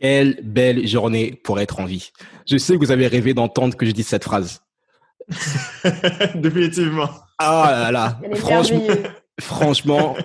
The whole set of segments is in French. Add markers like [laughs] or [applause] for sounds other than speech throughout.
Quelle belle journée pour être en vie. Je sais que vous avez rêvé d'entendre que je dise cette phrase. [laughs] Définitivement. Ah là là. Franchement, [laughs] franchement,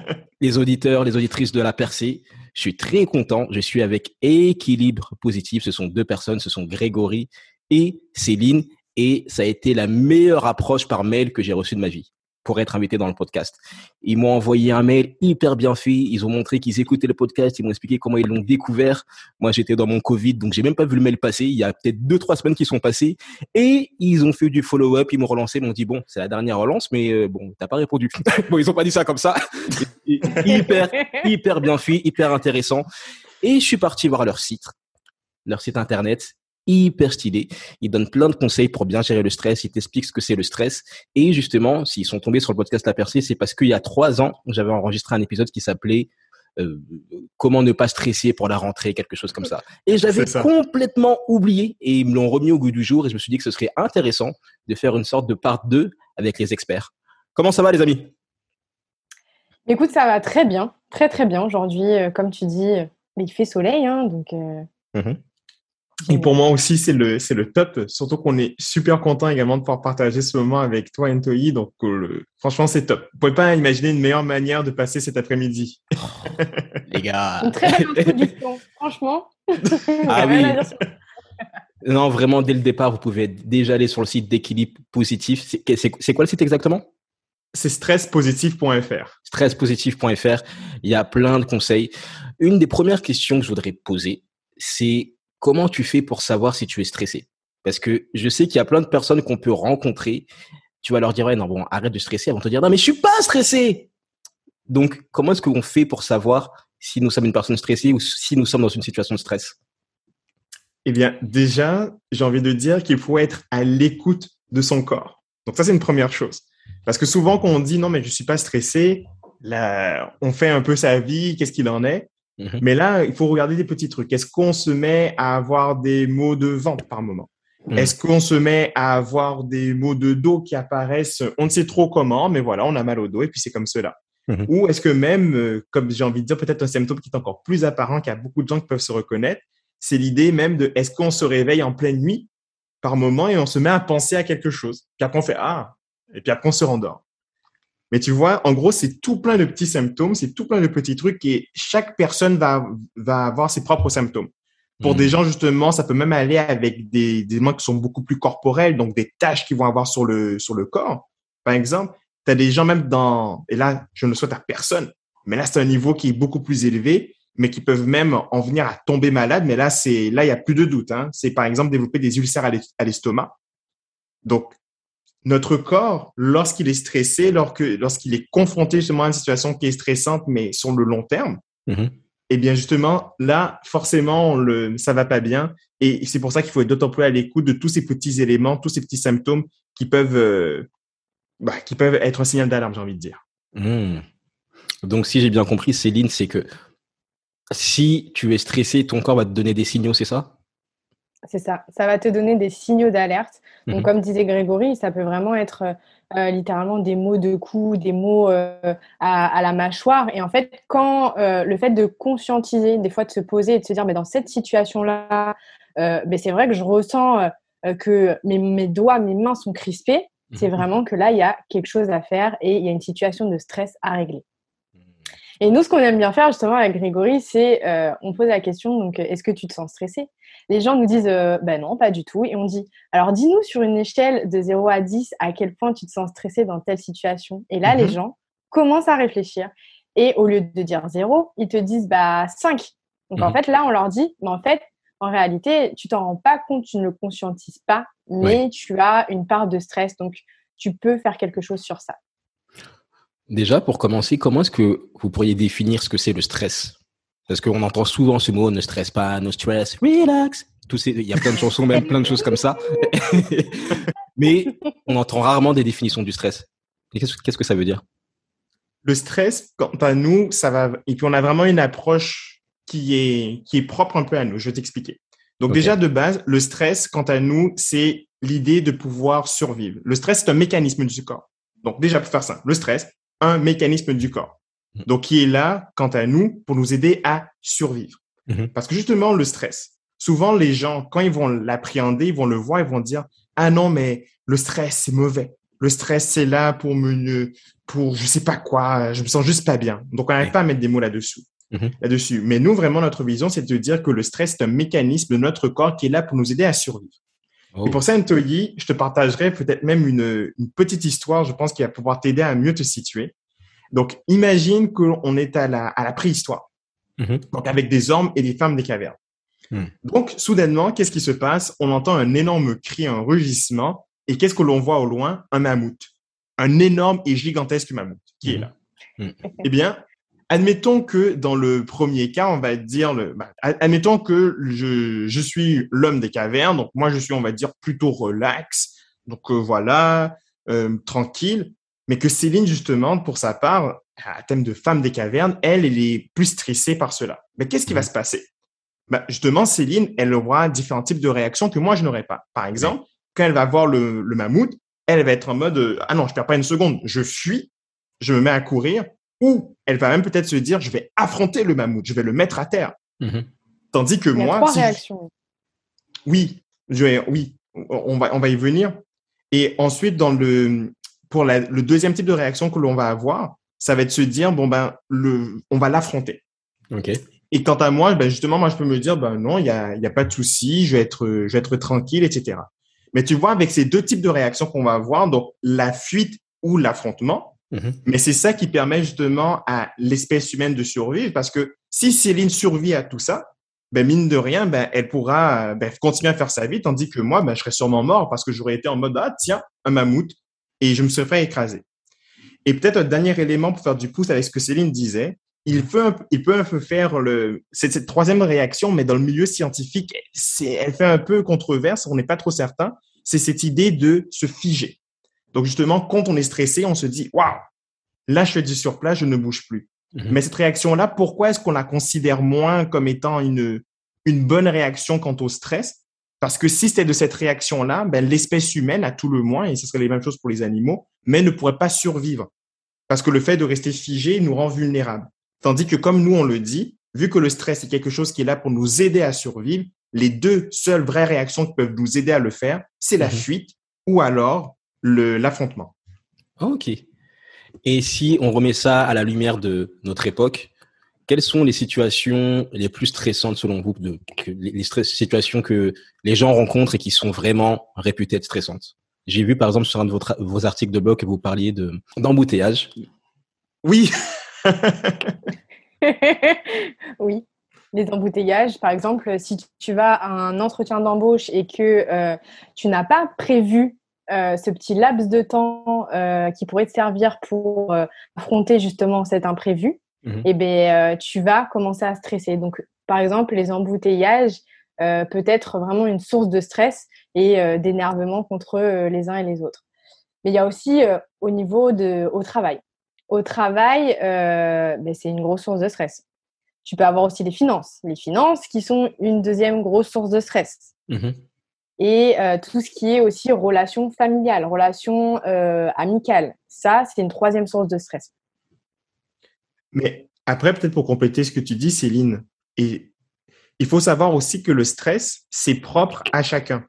les auditeurs, les auditrices de la percée, je suis très content. Je suis avec Équilibre Positif. Ce sont deux personnes. Ce sont Grégory et Céline. Et ça a été la meilleure approche par mail que j'ai reçue de ma vie pour être invité dans le podcast. Ils m'ont envoyé un mail hyper bien fait. Ils ont montré qu'ils écoutaient le podcast. Ils m'ont expliqué comment ils l'ont découvert. Moi, j'étais dans mon Covid, donc j'ai même pas vu le mail passer. Il y a peut-être deux, trois semaines qui sont passées et ils ont fait du follow-up. Ils m'ont relancé, ils m'ont dit bon, c'est la dernière relance, mais euh, bon, t'as pas répondu. [laughs] bon, ils ont pas dit ça comme ça. hyper, hyper bien fait, hyper intéressant. Et je suis parti voir leur site, leur site internet hyper stylé. Il donne plein de conseils pour bien gérer le stress. Il t'explique ce que c'est le stress. Et justement, s'ils sont tombés sur le podcast La Percée, c'est parce qu'il y a trois ans, j'avais enregistré un épisode qui s'appelait euh, Comment ne pas stresser pour la rentrée, quelque chose comme ça. Et j'avais complètement oublié et ils me l'ont remis au goût du jour et je me suis dit que ce serait intéressant de faire une sorte de part 2 avec les experts. Comment ça va les amis? Écoute, ça va très bien, très très bien. Aujourd'hui, euh, comme tu dis, il fait soleil, hein, donc euh, mhm. Et pour moi aussi, c'est le, c'est le top. Surtout qu'on est super content également de pouvoir partager ce moment avec toi, Antoine. Donc, euh, franchement, c'est top. Vous pouvez pas imaginer une meilleure manière de passer cet après-midi. les gars. Une très belle introduction, [laughs] franchement. Ah oui. Non, vraiment, dès le départ, vous pouvez déjà aller sur le site d'équilibre positif. C'est, c'est quoi le site exactement? C'est stresspositif.fr. Stresspositif.fr. Il y a plein de conseils. Une des premières questions que je voudrais poser, c'est comment tu fais pour savoir si tu es stressé? Parce que je sais qu'il y a plein de personnes qu'on peut rencontrer. Tu vas leur dire, ouais, non, bon, arrête de stresser. Elles vont te dire, non, mais je suis pas stressé. Donc, comment est-ce qu'on fait pour savoir si nous sommes une personne stressée ou si nous sommes dans une situation de stress? Eh bien, déjà, j'ai envie de dire qu'il faut être à l'écoute de son corps. Donc, ça, c'est une première chose. Parce que souvent, quand on dit, non, mais je suis pas stressé, on fait un peu sa vie, qu'est-ce qu'il en est? Mhm. Mais là, il faut regarder des petits trucs. Est-ce qu'on se met à avoir des maux de ventre par moment? Mhm. Est-ce qu'on se met à avoir des maux de dos qui apparaissent On ne sait trop comment, mais voilà, on a mal au dos et puis c'est comme cela. Mhm. Ou est-ce que même, euh, comme j'ai envie de dire, peut-être un symptôme qui est encore plus apparent, qu'il y a beaucoup de gens qui peuvent se reconnaître, c'est l'idée même de est-ce qu'on se réveille en pleine nuit par moment et on se met à penser à quelque chose. Puis après on fait ah, et puis après on se rendort. Mais tu vois, en gros, c'est tout plein de petits symptômes, c'est tout plein de petits trucs et chaque personne va, va avoir ses propres symptômes. Pour des hmm. gens, justement, ça peut même aller avec des, des éléments qui sont beaucoup plus corporels, donc des tâches qu'ils vont avoir sur le, sur le corps. Par exemple, tu as des gens même dans, et là, je ne le souhaite à personne, mais là, c'est un niveau qui est beaucoup plus élevé, mais qui peuvent même en venir à tomber malade. Mais là, c'est, là, il y a plus de doute. Hein. C'est par exemple développer des ulcères à l'estomac. Donc, notre corps, lorsqu'il est stressé, lorsqu'il est confronté justement à une situation qui est stressante, mais sur le long terme, mm-hmm. eh bien justement, là, forcément, le, ça va pas bien. Et c'est pour ça qu'il faut être d'autant plus à l'écoute de tous ces petits éléments, tous ces petits symptômes qui peuvent, euh, bah, qui peuvent être un signal d'alarme, j'ai envie de dire. Mm. Donc, si j'ai bien compris, Céline, c'est que si tu es stressé, ton corps va te donner des signaux, c'est ça? C'est ça. Ça va te donner des signaux d'alerte. Donc, mhm. comme disait Grégory, ça peut vraiment être euh, littéralement des mots de cou, des mots euh, à, la mâchoire. Et en fait, quand euh, le fait de conscientiser, des fois de se poser et de se dire, mais dans cette situation-là, mais c'est vrai que je ressens que mes, mes, doigts, mes mains sont crispés. C'est mhm. vraiment que là, il y a quelque chose à faire et il y a une situation de stress à régler. Mhm. Et nous, ce qu'on aime bien faire justement avec Grégory, c'est on pose la question, donc, est-ce que tu te sens stressé les gens nous disent euh, ben non, pas du tout. Et on dit alors dis-nous sur une échelle de 0 à 10 à quel point tu te sens stressé dans telle situation. Et là, les mhm. gens commencent à réfléchir. Et au lieu de dire 0, ils te disent bah 5. Donc en mhm. fait, là, on leur dit mais en fait, en réalité, tu t'en rends pas compte, tu ne le conscientises pas, mais tu as une part de stress. Donc tu peux faire quelque chose sur ça. Déjà, pour commencer, comment est-ce que vous pourriez définir ce que c'est le stress? Parce qu'on entend souvent ce mot, ne stresse pas, no stress, relax. il y a plein de chansons, même plein de choses comme ça. [laughs] Mais on entend rarement des définitions du stress. Qu'est-ce que ça veut dire? Le stress, quant à nous, ça va. Et puis on a vraiment une approche qui est, qui est propre un peu à nous. Je vais t'expliquer. Donc déjà de base, le stress, quant à nous, c'est l'idée de pouvoir survivre. Le stress, c'est un mécanisme du corps. Donc déjà pour faire ça, le stress, un mécanisme du corps. Mm. Donc, qui est là, quant à nous, pour nous aider à survivre. Mhm. Parce que justement, le stress, souvent les gens, quand ils vont l'appréhender, ils vont le voir, ils vont dire, ah non, mais le stress, c'est mauvais. Le stress, c'est là pour me, pour je sais pas quoi, je me sens juste pas bien. Donc, on n'arrive pas à mettre des mots là-dessous. Mhm. Là-dessus. Mais nous, vraiment, notre vision, c'est de dire que le stress est un mécanisme de notre corps qui est là pour nous aider à survivre. Et pour ça, Ntoyi, je te partagerai peut-être même une, une, petite histoire, je pense, qui va pouvoir t'aider à mieux te situer. Donc, imagine qu'on est à la, à la préhistoire. Mhm. Donc, avec des hommes et des femmes des cavernes. Hmm. Donc, soudainement, qu'est-ce qui se passe? On entend un énorme cri, un rugissement. Et qu'est-ce que l'on voit au loin? Un mammouth. Un énorme et gigantesque mammouth qui est hmm. là. Hmm. Eh bien, admettons que dans le premier cas, on va dire, le, bah, admettons que je, je suis l'homme des cavernes. Donc, moi, je suis, on va dire, plutôt relax. Donc, euh, voilà, euh, tranquille. Mais que Céline, justement, pour sa part, à thème de femme des cavernes, elle, elle est plus stressée par cela. Mais qu'est-ce qui va se passer? Bah, justement, Céline, elle aura différents types de réactions que moi, je n'aurai pas. Par exemple, quand elle va voir le, mammouth, elle va être en mode euh, ah non, je perds pas une seconde, je fuis, je me mets à courir, ou elle va même peut-être se dire je vais affronter le mammouth, je vais le mettre à terre. Mm-hmm. Tandis que moi, trois réactions. oui, je oui, on va on va y venir. Et ensuite, dans le pour le deuxième type de réaction que l'on va avoir, ça va être se dire bon ben le on va l'affronter. Ok. Et quant à moi, ben justement, moi, je peux me dire, ben non, il y a, y a pas de souci, je vais être, je vais être tranquille, etc. Mais tu vois, avec ces deux types de réactions qu'on va avoir, donc la fuite ou l'affrontement, mm-hmm. mais c'est ça qui permet justement à l'espèce humaine de survivre, parce que si Céline survit à tout ça, ben mine de rien, ben elle pourra ben, continuer à faire sa vie, tandis que moi, ben je serais sûrement mort parce que j'aurais été en mode ah tiens un mammouth et je me serais fait écraser. Et peut-être un dernier élément pour faire du pouce avec ce que Céline disait, il peut, il peut un peu faire le, c'est cette troisième réaction, mais dans le milieu scientifique, c'est, elle fait un peu controverse, on n'est pas trop certain. C'est cette idée de se figer. Donc justement, quand on est stressé, on se dit, waouh, là je fais du surplace, je ne bouge plus. Mhm. Mais cette réaction-là, pourquoi est-ce qu'on la considère moins comme étant une, une bonne réaction quant au stress? Parce que si c'était de cette réaction-là, ben, l'espèce humaine, à tout le moins, et ce serait les mêmes choses pour les animaux, mais ne pourrait pas survivre. Parce que le fait de rester figé nous rend vulnérables. Tandis que comme nous, on le dit, vu que le stress est quelque chose qui est là pour nous aider à survivre, les deux seules vraies réactions qui peuvent nous aider à le faire, c'est la mhm. fuite ou alors l'affrontement. Ok. Et si on remet ça à la lumière de notre époque, quelles sont les situations les plus stressantes selon vous, de, les situations que les gens rencontrent et qui sont vraiment réputées être stressantes? J'ai vu par exemple sur un de vos articles de blog que vous parliez d'embouteillage. oui, [laughs] [laughs] oui. Les embouteillages, par exemple, si tu vas à un entretien d'embauche et que euh, tu n'as pas prévu euh, ce petit laps de temps euh, qui pourrait te servir pour affronter justement cet imprévu, mhm. eh ben, tu vas commencer à stresser. Donc, par exemple, les embouteillages peut être vraiment une source de stress et d'énervement contre les uns et les autres. Mais il y a aussi au niveau de, au travail au travail, euh, ben, c'est une grosse source de stress. Tu peux avoir aussi les finances. Les finances qui sont une deuxième grosse source de stress. Mmh Et euh, tout ce qui est aussi relations familiales, relations euh, amicales. Ça, c'est une troisième source de stress. Mais après, peut-être pour compléter ce que tu dis, Céline, et il faut savoir aussi que le stress, c'est propre à chacun.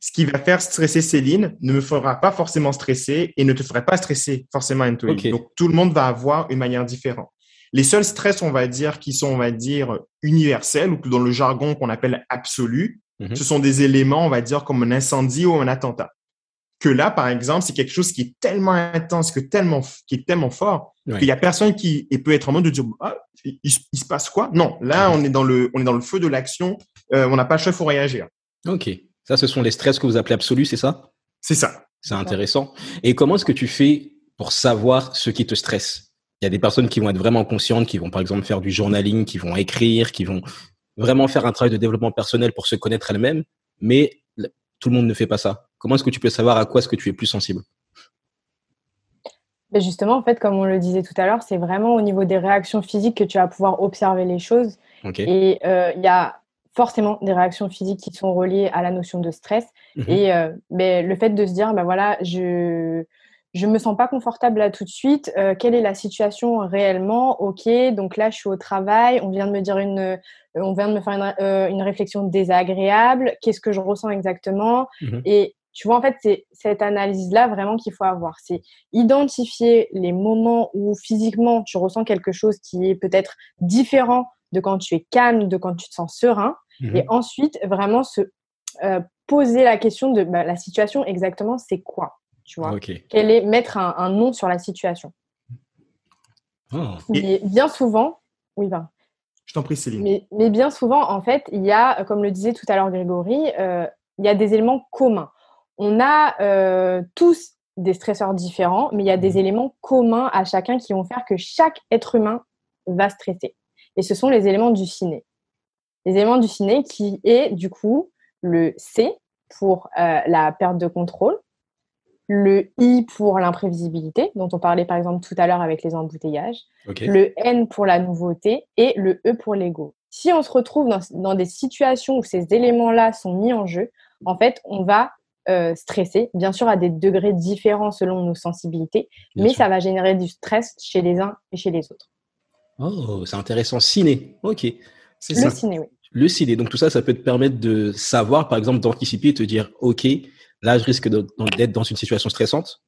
Ce qui va faire stresser Céline ne me fera pas forcément stresser et ne te ferait pas stresser forcément Antoine. Donc, tout le monde va avoir une manière différente. Les seuls stress, on va dire, qui sont, on va dire, universels ou dans le jargon qu'on appelle absolu, mhm. ce sont des éléments, on va dire, comme un incendie ou un attentat. Que là, par exemple, c'est quelque chose qui est tellement intense, que tellement, qui est tellement fort, qu'il y a personne qui peut être en mode de dire, ah, il, se passe quoi? Non, là, on est dans le, on est dans le feu de l'action, euh, on n'a pas le choix, faut réagir. Ok. Ça, ce sont les stress que vous appelez absolus, c'est ça? C'est ça. C'est intéressant. Et comment est-ce que tu fais pour savoir ce qui te stresse? Il y a des personnes qui vont être vraiment conscientes, qui vont par exemple faire du journaling, qui vont écrire, qui vont vraiment faire un travail de développement personnel pour se connaître elles-mêmes, mais tout le monde ne fait pas ça. Comment est-ce que tu peux savoir à quoi est-ce que tu es plus sensible? Ben, Justement, en fait, comme on le disait tout à l'heure, c'est vraiment au niveau des réactions physiques que tu vas pouvoir observer les choses. Et euh, il y a forcément des réactions physiques qui sont reliées à la notion de stress. Mhm. Et euh, mais le fait de se dire, ben voilà, je, je me sens pas confortable là tout de suite. Euh, quelle est la situation réellement? Ok, donc là je suis au travail. On vient de me dire une, on vient de me faire une, euh, une réflexion désagréable. Qu'est-ce que je ressens exactement? Mmh Et tu vois, en fait, c'est cette analyse-là vraiment qu'il faut avoir. C'est identifier les moments où physiquement tu ressens quelque chose qui est peut-être différent de quand tu es calme, de quand tu te sens serein. Mmh Et ensuite, vraiment se poser la question de bah, la situation exactement, c'est quoi tu vois? Quel est mettre un, nom sur la situation. Oh. Mais bien souvent, oui, ben. Je t'en prie, Céline. Mais, bien souvent, en fait, il y a, comme le disait tout à l'heure Grégory, euh, il y a des éléments communs. On a euh, tous des stresseurs différents, mais il y a des mhm. éléments communs à chacun qui vont faire que chaque être humain va stresser. Et ce sont les éléments du ciné. Les éléments du ciné qui est, du coup, le C pour euh, la perte de contrôle, le I pour l'imprévisibilité, dont on parlait par exemple tout à l'heure avec les embouteillages, le N pour la nouveauté et le E pour l'ego. Si on se retrouve dans, des situations où ces éléments-là sont mis en jeu, en fait, on va euh, stresser, bien sûr à des degrés différents selon nos sensibilités, mais ça va générer du stress chez les uns et chez les autres. Oh, c'est intéressant. Ciné, ok. Le ciné, oui. Le ciné, donc tout ça, ça peut te permettre de savoir, par exemple, d'anticiper et te dire, ok, là, je risque d'être dans une situation stressante.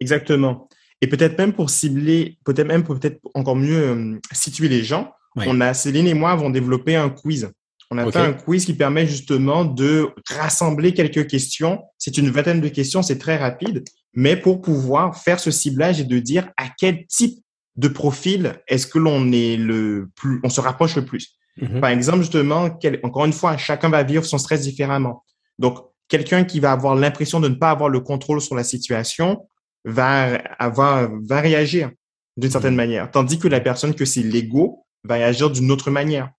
Exactement. Et peut-être même pour cibler, peut-être même pour peut-être encore mieux euh, situer les gens, on a Céline et moi avons développé un quiz. On a fait un quiz qui permet justement de rassembler quelques questions. C'est une vingtaine de questions, c'est très rapide, mais pour pouvoir faire ce ciblage et de dire à quel type de profil est-ce que l'on est le plus, on se rapproche le plus. Mhm. Par exemple, justement, encore une fois, chacun va vivre son stress différemment. Donc, quelqu'un qui va avoir l'impression de ne pas avoir le contrôle sur la situation va avoir, va réagir d'une certaine mmh. manière, tandis que la personne que c'est l'ego va réagir d'une autre manière.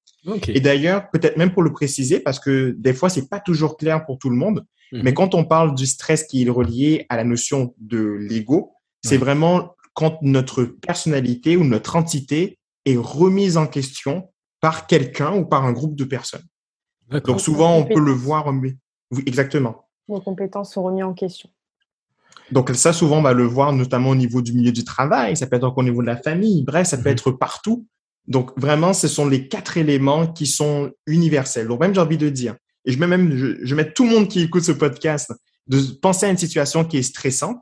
Et d'ailleurs, peut-être même pour le préciser, parce que des fois c'est pas toujours clair pour tout le monde, mmh. mais quand on parle du stress qui est relié à la notion de l'ego, c'est vraiment quand notre personnalité ou notre entité est remise en question par quelqu'un ou par un groupe de personnes. Donc souvent, on peut le voir oui, exactement. Nos compétences sont remises en question. Donc ça, souvent, on va le voir notamment au niveau du milieu du travail, ça peut être au niveau de la famille, bref, ça peut mhm. être partout. Donc vraiment, ce sont les quatre éléments qui sont universels. Donc même, j'ai envie de dire, et je mets même, je, mets tout le monde qui écoute ce podcast, de penser à une situation qui est stressante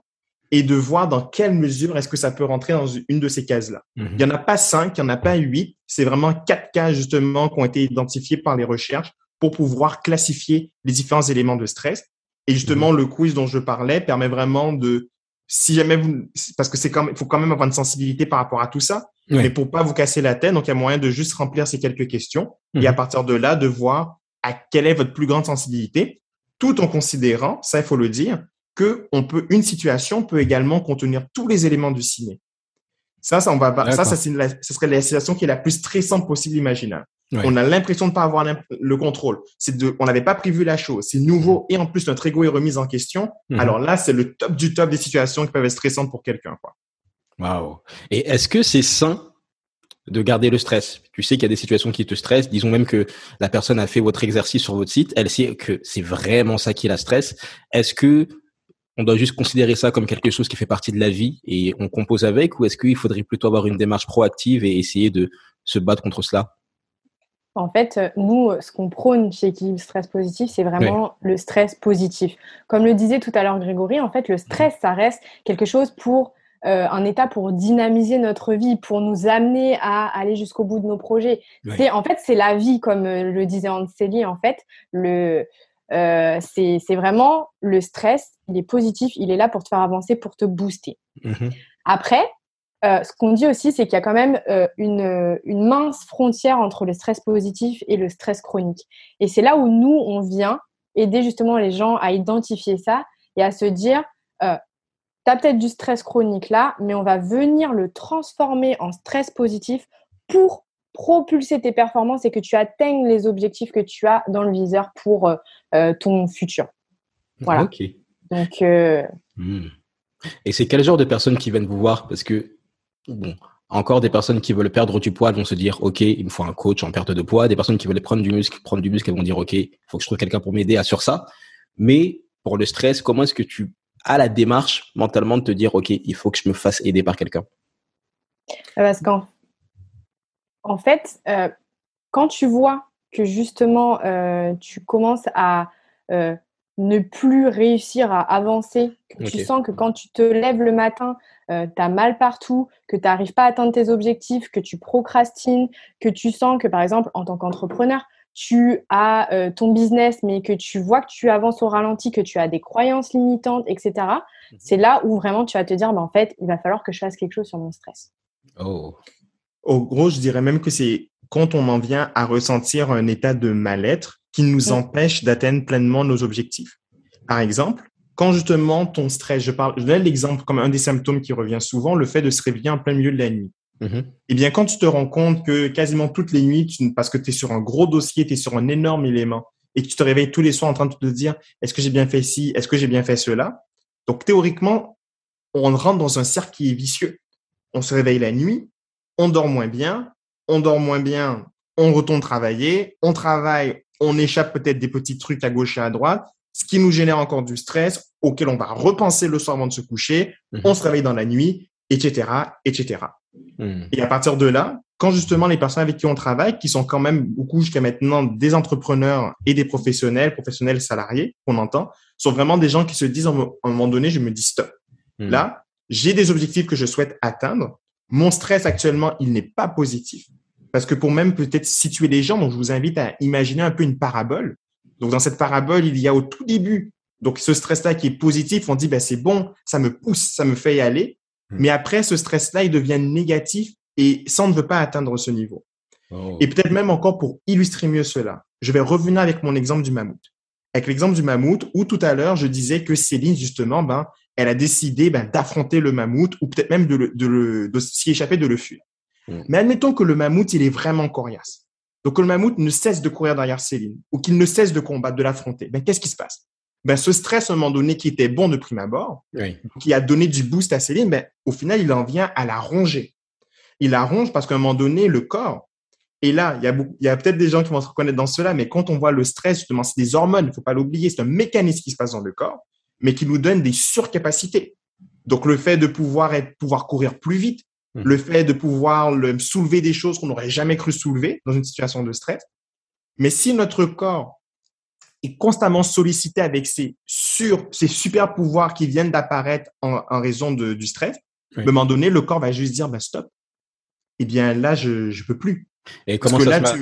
et de voir dans quelle mesure est-ce que ça peut rentrer dans une de ces cases-là. Mhm. Il n'y en a pas cinq, il n'y en a pas huit, c'est vraiment quatre cases justement qui ont été identifiées par les recherches pour pouvoir classifier les différents éléments de stress. Et justement, mhm. le quiz dont je parlais permet vraiment de, si jamais vous, parce que c'est quand même, il faut quand même avoir une sensibilité par rapport à tout ça, mais pour pas vous casser la tête, donc il y a moyen de juste remplir ces quelques questions et à mhm. partir de là, de voir à quelle est votre plus grande sensibilité, tout en considérant, ça il faut le dire, que on peut, une situation peut également contenir tous les éléments du ciné. Ça, ça, on va, ça, ça, ce serait la situation qui est la plus stressante possible imaginable. On a l'impression de ne pas avoir le contrôle. C'est de, on n'avait pas prévu la chose. C'est nouveau et en plus notre ego est remis en question. Mm-hmm. Alors là, c'est le top du top des situations qui peuvent être stressantes pour quelqu'un. Waouh. Et est-ce que c'est sain de garder le stress? Tu sais qu'il y a des situations qui te stressent. Disons même que la personne a fait votre exercice sur votre site. Elle sait que c'est vraiment ça qui la stresse. Est-ce que on doit juste considérer ça comme quelque chose qui fait partie de la vie et on compose avec, ou est-ce qu'il faudrait plutôt avoir une démarche proactive et essayer de se battre contre cela? En fait, euh, nous, ce qu'on prône chez Équilibre Stress Positif, c'est vraiment le stress positif. Comme le disait tout à l'heure Grégory, en fait, le stress, ça reste quelque chose pour euh, un état pour dynamiser notre vie, pour nous amener à aller jusqu'au bout de nos projets. C'est en fait c'est la vie, comme euh, le disait Anseli. En fait, le c'est vraiment le stress. Il est positif, il est là pour te faire avancer, pour te booster. Mmh Après, euh, ce qu'on dit aussi, c'est qu'il y a quand même euh, une, mince frontière entre le stress positif et le stress chronique. Et c'est là où nous, on vient aider justement les gens à identifier ça et à se dire, euh, tu as peut-être du stress chronique là, mais on va venir le transformer en stress positif pour propulser tes performances et que tu atteignes les objectifs que tu as dans le viseur pour ton futur. Voilà. Donc. Hmm. Et c'est quel genre de personnes qui viennent vous voir? Parce que bon, encore des personnes qui veulent perdre du poids vont se dire ok il me faut un coach en perte de poids des personnes qui veulent prendre du muscle prendre du muscle elles vont dire ok il faut que je trouve quelqu'un pour m'aider à sur ça mais pour le stress comment est-ce que tu à la démarche mentalement de te dire, OK, il faut que je me fasse aider par quelqu'un. Parce qu'en en fait, euh, quand tu vois que justement, euh, tu commences à euh, ne plus réussir à avancer, que tu sens que quand tu te lèves le matin, tu as mal partout, que tu n'arrives pas à atteindre tes objectifs, que tu procrastines, que tu sens que par exemple, en tant qu'entrepreneur, tu as euh, ton business, mais que tu vois que tu avances au ralenti, que tu as des croyances limitantes, etc., mhm. c'est là où vraiment tu vas te dire, bah, en fait, il va falloir que je fasse quelque chose sur mon stress. Oh. Au gros, je dirais même que c'est quand on en vient à ressentir un état de mal-être qui nous mm. empêche d'atteindre pleinement nos objectifs. Par exemple, quand justement ton stress, je parle, je donne l'exemple comme un des symptômes qui revient souvent, le fait de se réveiller en plein milieu de la nuit. Mm-hmm. Eh bien, quand tu te rends compte que quasiment toutes les nuits, parce que tu es sur un gros dossier, tu es sur un énorme élément, et que tu te réveilles tous les soirs en train de te dire, est-ce que j'ai bien fait ci, est-ce que j'ai bien fait cela? Donc, théoriquement, on rentre dans un cercle qui est vicieux. On se réveille la nuit, on dort moins bien, on dort moins bien, on retourne travailler, on travaille, on échappe peut-être des petits trucs à gauche et à droite, ce qui nous génère encore du stress auquel on va repenser le soir avant de se coucher, mm-hmm. on se réveille dans la nuit, etc., etc. Hmm. Et à partir de là, quand justement les personnes avec qui on travaille, qui sont quand même beaucoup jusqu'à maintenant des entrepreneurs et des professionnels, professionnels salariés, qu'on entend, sont vraiment des gens qui se disent à un moment donné, je me dis stop. Hmm. Là, j'ai des objectifs que je souhaite atteindre. Mon stress actuellement, il n'est pas positif. Parce que pour même peut-être situer les gens, donc je vous invite à imaginer un peu une parabole. Donc dans cette parabole, il y a au tout début, donc ce stress-là qui est positif, on dit ben c'est bon, ça me pousse, ça me fait y aller. Hmm. Mais après, ce stress-là, il devient négatif et ça, on ne veut pas atteindre ce niveau. Oh. Et peut-être même encore pour illustrer mieux cela, je vais revenir avec mon exemple du mammouth. Avec l'exemple du mammouth, où tout à l'heure, je disais que Céline, justement, ben, elle a décidé ben, d'affronter le mammouth ou peut-être même de, le, de, de s'y échapper, de le fuir. Hmm. Mais admettons que le mammouth, il est vraiment coriace. Donc, que le mammouth ne cesse de courir derrière Céline ou qu'il ne cesse de combattre, de l'affronter. Ben, qu'est-ce qui se passe? Ben, ce stress, à un moment donné, qui était bon de prime abord, qui a donné du boost à Céline, ben, au final, il en vient à la ronger. Il la ronge parce qu'à un moment donné, le corps, et là, il y a, il y a peut-être des gens qui vont se reconnaître dans cela, mais quand on voit le stress, justement, c'est des hormones, il faut pas l'oublier, c'est un mécanisme qui se passe dans le corps, mais qui nous donne des surcapacités. Donc, le fait de pouvoir être, pouvoir courir plus vite, mmh. le fait de pouvoir le, soulever des choses qu'on n'aurait jamais cru soulever dans une situation de stress. Mais si notre corps est constamment sollicité avec ces, sur, ces super pouvoirs qui viennent d'apparaître en, raison de, du stress, à un moment donné, le corps va juste dire bah, stop. Eh bien, là, je ne peux plus. Et comment, ça se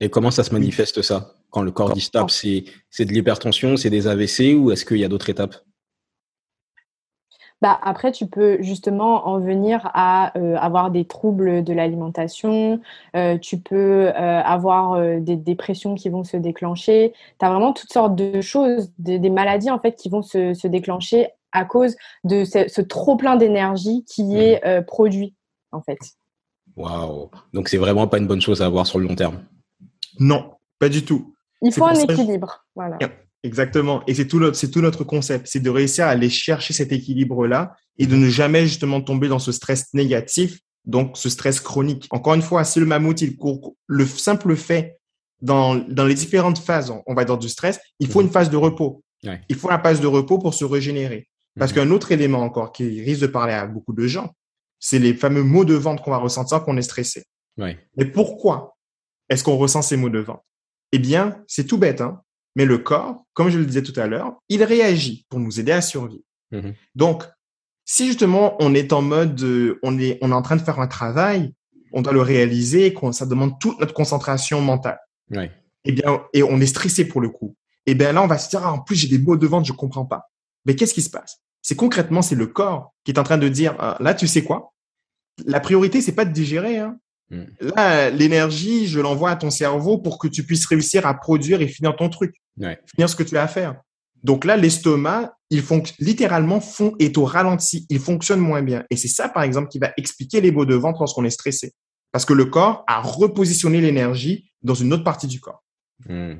Et comment ça se manifeste ça? Quand le corps dit stop, c'est de l'hypertension, c'est des AVC ou est-ce qu'il y a d'autres étapes? Bah, après, tu peux justement en venir à euh, avoir des troubles de l'alimentation, euh, tu peux euh, avoir des dépressions qui vont se déclencher. Tu as vraiment toutes sortes de choses, des, maladies en fait qui vont se, se déclencher à cause de ce, trop plein d'énergie qui mmh. est produit en fait. Waouh Donc c'est vraiment pas une bonne chose à avoir sur le long terme? Non, pas du tout. Il faut un équilibre. Voilà. Exactement. Et c'est tout, notre, c'est tout notre concept, c'est de réussir à aller chercher cet équilibre-là et de ne jamais justement tomber dans ce stress négatif, donc ce stress chronique. Encore une fois, si le mammouth, il court, le simple fait, dans, dans les différentes phases, on va dans du stress, il faut mhm. une phase de repos. Il faut la phase de repos pour se régénérer. Parce mhm. qu'un autre élément encore qui risque de parler à beaucoup de gens, c'est les fameux mots de vente qu'on va ressentir quand on est stressé. Mais pourquoi est-ce qu'on ressent ces mots de vente Eh bien, c'est tout bête. Hein mais le corps, comme je le disais tout à l'heure, il réagit pour nous aider à survivre. Mhm. Donc, si justement on est en mode, euh, on est, on est en train de faire un travail, on doit le réaliser, ça demande toute notre concentration mentale. Et eh bien, et on est stressé pour le coup. Et eh bien là, on va se dire, ah, en plus j'ai des mots de vente, je comprends pas. Mais qu'est-ce qui se passe? C'est concrètement, c'est le corps qui est en train de dire, ah, là, tu sais quoi? La priorité, c'est pas de digérer. Hein. Mm. Là, l'énergie, je l'envoie à ton cerveau pour que tu puisses réussir à produire et finir ton truc, finir ce que tu as à faire. Donc là, l'estomac, il littéralement fond est au ralenti, il fonctionne moins bien. Et c'est ça, par exemple, qui va expliquer les maux de ventre lorsqu'on est stressé, parce que le corps a repositionné l'énergie dans une autre partie du corps. Mm.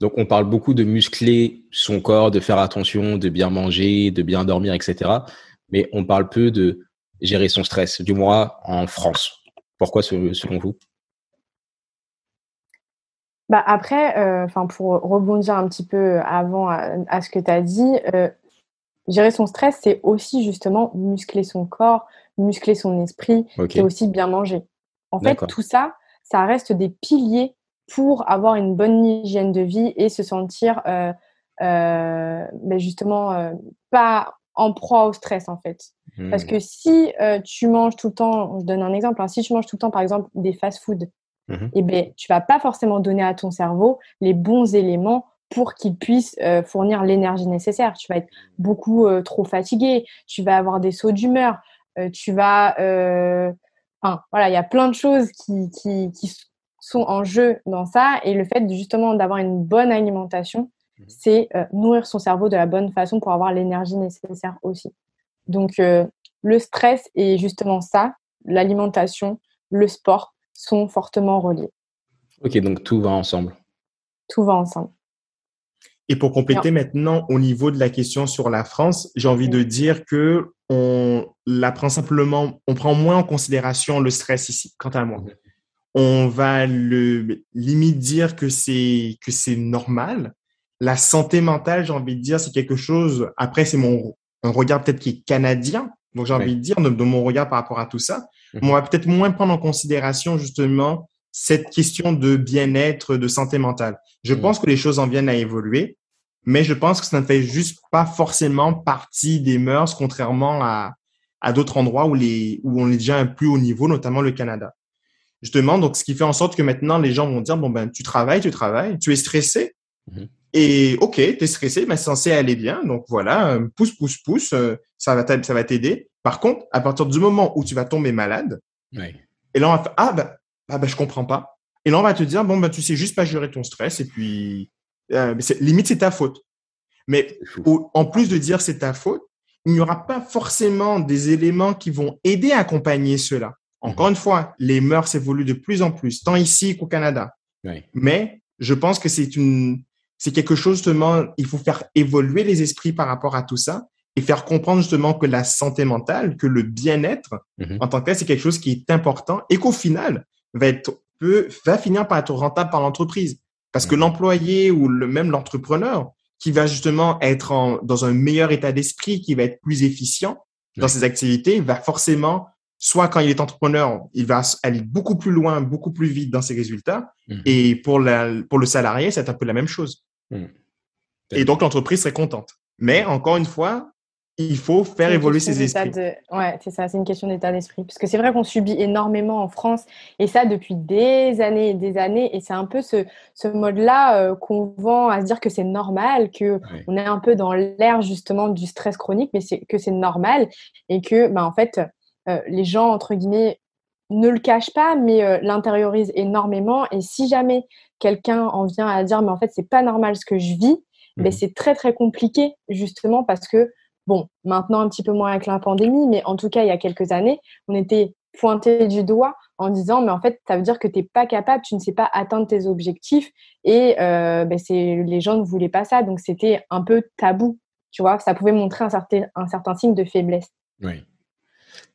Donc, on parle beaucoup de muscler son corps, de faire attention, de bien manger, de bien dormir, etc. Mais on parle peu de gérer son stress, du moins en France. Pourquoi selon vous bah après, euh, pour rebondir un petit peu avant à, ce que tu as dit, euh, gérer son stress, c'est aussi justement muscler son corps, muscler son esprit, c'est aussi bien manger. En fait, tout ça, ça reste des piliers pour avoir une bonne hygiène de vie et se sentir euh, ben justement pas en proie au stress en fait. Parce mmh. que si tu manges tout le temps, je donne un exemple, hein, si tu manges tout le temps par exemple des fast-foods, mmh et eh ben tu vas pas forcément donner à ton cerveau les bons éléments pour qu'il puisse fournir l'énergie nécessaire. Tu vas être beaucoup trop fatigué, tu vas avoir des sauts d'humeur, tu vas Enfin, voilà, il y a plein de choses qui, qui, qui, sont en jeu dans ça. Et le fait justement d'avoir une bonne alimentation. C'est euh, nourrir son cerveau de la bonne façon pour avoir l'énergie nécessaire aussi. Donc, euh, le stress et justement ça, l'alimentation, le sport sont fortement reliés. Ok, donc tout va ensemble. Tout va ensemble. Et pour compléter maintenant au niveau de la question sur la France, j'ai envie de dire que on la prend simplement, on prend moins en considération le stress ici, quant à moi. Mhm on va le limite dire que c'est que c'est normal. La santé mentale, j'ai envie de dire, c'est quelque chose. Après, c'est mon un regard peut-être qui est canadien, donc j'ai envie de dire de, mon regard par rapport à tout ça. Mhm. On va peut-être moins prendre en considération justement cette question de bien-être, de santé mentale. Je mhm. pense que les choses en viennent à évoluer, mais je pense que ça ne fait juste pas forcément partie des mœurs, contrairement à, à d'autres endroits où, les, où on est déjà à un plus haut niveau, notamment le Canada justement, donc ce qui fait en sorte que maintenant les gens vont dire bon ben tu travailles, tu travailles, tu es stressé. Mhm. Et ok, tu es stressé, mais c'est censé aller bien. Donc voilà, euh, pousse, pousse, pousse, euh, ça va ça va t'aider. Par contre, à partir du moment où tu vas tomber malade, et là on va faire, ah ben, ah ben je comprends pas. Et là on va te dire bon ben tu sais juste pas gérer ton stress et puis euh, limite c'est ta faute. Mais en plus de dire c'est ta faute, il n'y aura pas forcément des éléments qui vont aider à accompagner cela. Encore une fois, les mœurs évoluent de plus en plus, tant ici qu'au Canada. Mais je pense que c'est une, c'est quelque chose justement, il faut faire évoluer les esprits par rapport à tout ça et faire comprendre justement que la santé mentale, que le bien-être mm-hmm. en tant que tel, c'est quelque chose qui est important et qu'au final va être peut, va finir par être rentable par l'entreprise. Parce que l'employé ou le, même l'entrepreneur qui va justement être dans un meilleur état d'esprit, qui va être plus efficient dans ses activités, va forcément soit quand il est entrepreneur, il va aller beaucoup plus loin, beaucoup plus vite dans ses résultats. Mhm. Et pour, la, pour le salarié, c'est un peu la même chose. Mhm. Et donc, l'entreprise serait contente. Mais encore une fois, il faut faire évoluer ses esprits. De... Ouais, c'est ça, c'est une question d'état d'esprit. Parce que c'est vrai qu'on subit énormément en France, et ça depuis des années et des années. Et c'est un peu ce, ce mode-là euh, qu'on vend à se dire que c'est normal, que on est un peu dans l'ère justement du stress chronique, mais c'est que c'est normal et que, bah, en fait, euh, les gens, entre guillemets, ne le cachent pas, mais euh, l'intériorisent énormément. Et si jamais quelqu'un en vient à dire, mais en fait, c'est pas normal ce que je vis, ben, mmh. c'est très, très compliqué, justement, parce que, bon, maintenant un petit peu moins avec la pandémie, mais en tout cas, il y a quelques années, on était pointé du doigt en disant, mais en fait, ça veut dire que tu n'es pas capable, tu ne sais pas atteindre tes objectifs. Et euh, ben, les gens ne voulaient pas ça, donc c'était un peu tabou. Tu vois, ça pouvait montrer un certain, un certain signe de faiblesse. Oui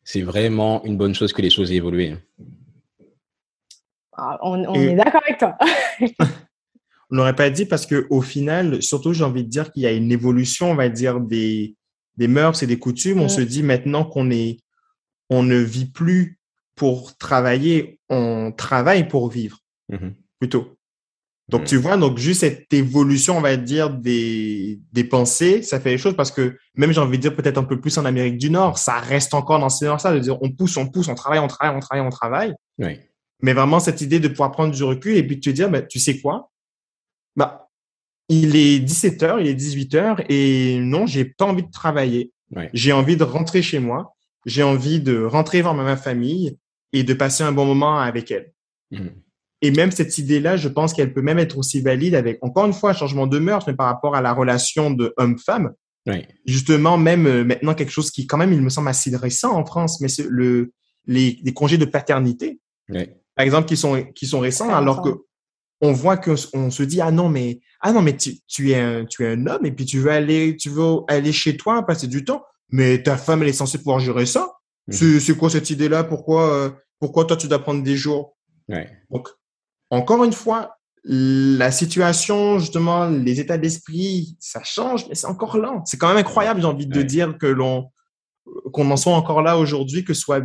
c'est vraiment une bonne chose que les choses aient évolué. Ah, on, est d'accord avec toi. [laughs] on n'aurait pas dit parce que au final, surtout, j'ai envie de dire qu'il y a une évolution, on va dire, des, des mœurs et des coutumes. On se dit maintenant qu'on est, on ne vit plus pour travailler, on travaille pour vivre, mm-hmm. plutôt. Donc, tu vois, donc juste cette évolution, on va dire, des, des pensées, ça fait les choses parce que même, j'ai envie de dire, peut-être un peu plus en Amérique du Nord, ça reste encore dans ce sens-là, de dire on pousse, on pousse, on travaille, on travaille, on travaille, on travaille. Oui. Mais vraiment, cette idée de pouvoir prendre du recul et puis de te dire, bah, tu sais quoi? Bah, il est 17 heures, il est 18 heures et non, j'ai pas envie de travailler. J'ai envie de rentrer chez moi. J'ai envie de rentrer voir ma famille et de passer un bon moment avec elle. Mmh. Et même cette idée-là, je pense qu'elle peut même être aussi valide avec, encore une fois, un changement de mœurs, mais par rapport à la relation de homme-femme. Oui. Justement, même euh, maintenant, quelque chose qui, quand même, il me semble assez récent en France, mais c'est le, les, les, congés de paternité. Oui. Par exemple, qui sont, qui sont récents, alors que on voit qu'on se dit, ah non, mais, ah non, mais tu, tu, es un, tu es un homme et puis tu veux aller, tu veux aller chez toi, passer du temps, mais ta femme, elle est censée pouvoir gérer ça. Mmh. C'est quoi cette idée-là? Pourquoi, euh, pourquoi toi, tu dois prendre des jours? Ouais. Donc, encore une fois, la situation, justement, les états d'esprit, ça change, mais c'est encore lent. C'est quand même incroyable, j'ai envie de dire que l'on qu'on en soit encore là aujourd'hui, que soit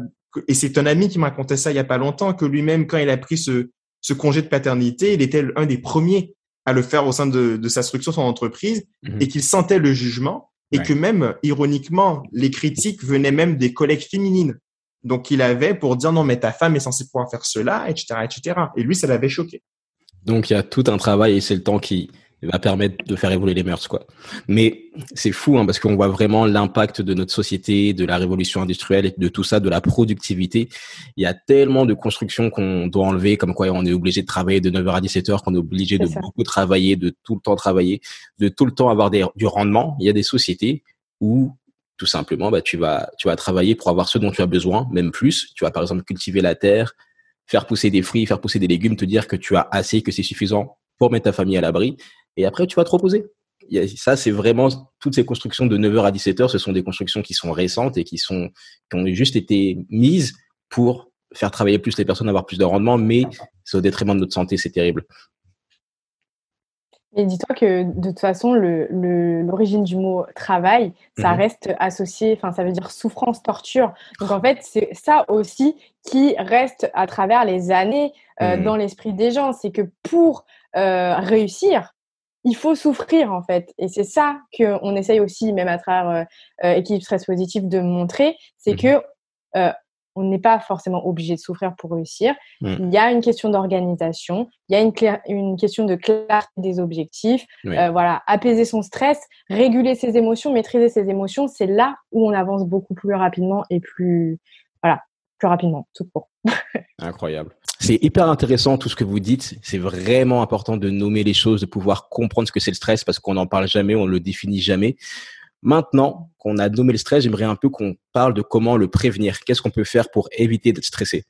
et c'est un ami qui m'a raconté ça il y a pas longtemps, que lui-même, quand il a pris ce, ce congé de paternité, il était un des premiers à le faire au sein de, de sa structure, son entreprise, mhm. et qu'il sentait le jugement, et que même, ironiquement, les critiques venaient même des collègues féminines. Donc, il avait pour dire non, mais ta femme est censée pouvoir faire cela, etc., etc. Et lui, ça l'avait choqué. Donc, il y a tout un travail et c'est le temps qui, va permettre de faire évoluer les mœurs, quoi. Mais c'est fou, hein, parce qu'on voit vraiment l'impact de notre société, de la révolution industrielle et de tout ça, de la productivité. Il y a tellement de constructions qu'on doit enlever, comme quoi on est obligé de travailler de 9h à 17h, qu'on est obligé de beaucoup travailler, de tout le temps travailler, de tout le temps avoir des, du rendement. Il y a des sociétés où tout simplement, bah, tu vas, tu vas travailler pour avoir ce dont tu as besoin, même plus. Tu vas par exemple cultiver la terre, faire pousser des fruits, faire pousser des légumes, te dire que tu as assez, que c'est suffisant pour mettre ta famille à l'abri et après tu vas te reposer. Ça, c'est vraiment toutes ces constructions de 9h à 17h, ce sont des constructions qui sont récentes et qui sont qui ont juste été mises pour faire travailler plus les personnes, avoir plus de rendement, mais c'est au détriment de notre santé, c'est terrible. Et dis-toi que de toute façon, l'origine du mot travail, ça mhm. reste associé, enfin, ça veut dire souffrance, torture. Donc en fait, c'est ça aussi qui reste à travers les années euh, mhm. dans l'esprit des gens. C'est que pour euh, réussir, il faut souffrir en fait. Et c'est ça qu'on essaye aussi, même à travers euh, euh, Équipe Stress Positif, de montrer, c'est mmh que on n'est pas forcément obligé de souffrir pour réussir. Mmh. Il y a une question d'organisation, il y a une, une question de clarté des objectifs. voilà, apaiser son stress, réguler ses émotions, maîtriser ses émotions, c'est là où on avance beaucoup plus rapidement et plus, voilà, plus rapidement, tout court. [laughs] Incroyable. C'est hyper intéressant tout ce que vous dites. C'est vraiment important de nommer les choses, de pouvoir comprendre ce que c'est le stress parce qu'on n'en parle jamais, on le définit jamais. Maintenant qu'on a nommé le stress, j'aimerais un peu qu'on parle de comment le prévenir. Qu'est-ce qu'on peut faire pour éviter d'être stressé?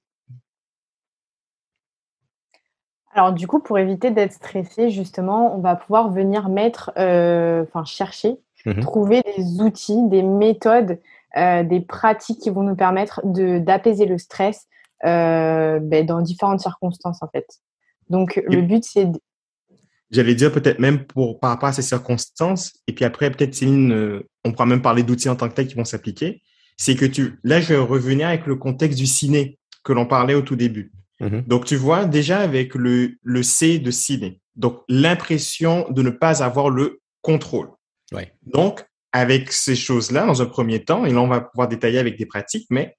Alors du coup, pour éviter d'être stressé, justement, on va pouvoir venir mettre, euh, enfin chercher, mmh trouver des outils, des méthodes, euh, des pratiques qui vont nous permettre d'apaiser le stress euh, ben, dans différentes circonstances en fait. Donc le but c'est J'allais dire peut-être même pour par rapport à ces circonstances, et puis après peut-être Céline, euh, on pourra même parler d'outils en tant que tel qui vont s'appliquer. C'est que tu, là je vais revenir avec le contexte du ciné que l'on parlait au tout début. Mm-hmm. Donc tu vois déjà avec le le C de ciné, donc l'impression de ne pas avoir le contrôle. Ouais. Donc avec ces choses-là, dans un premier temps, et là on va pouvoir détailler avec des pratiques, mais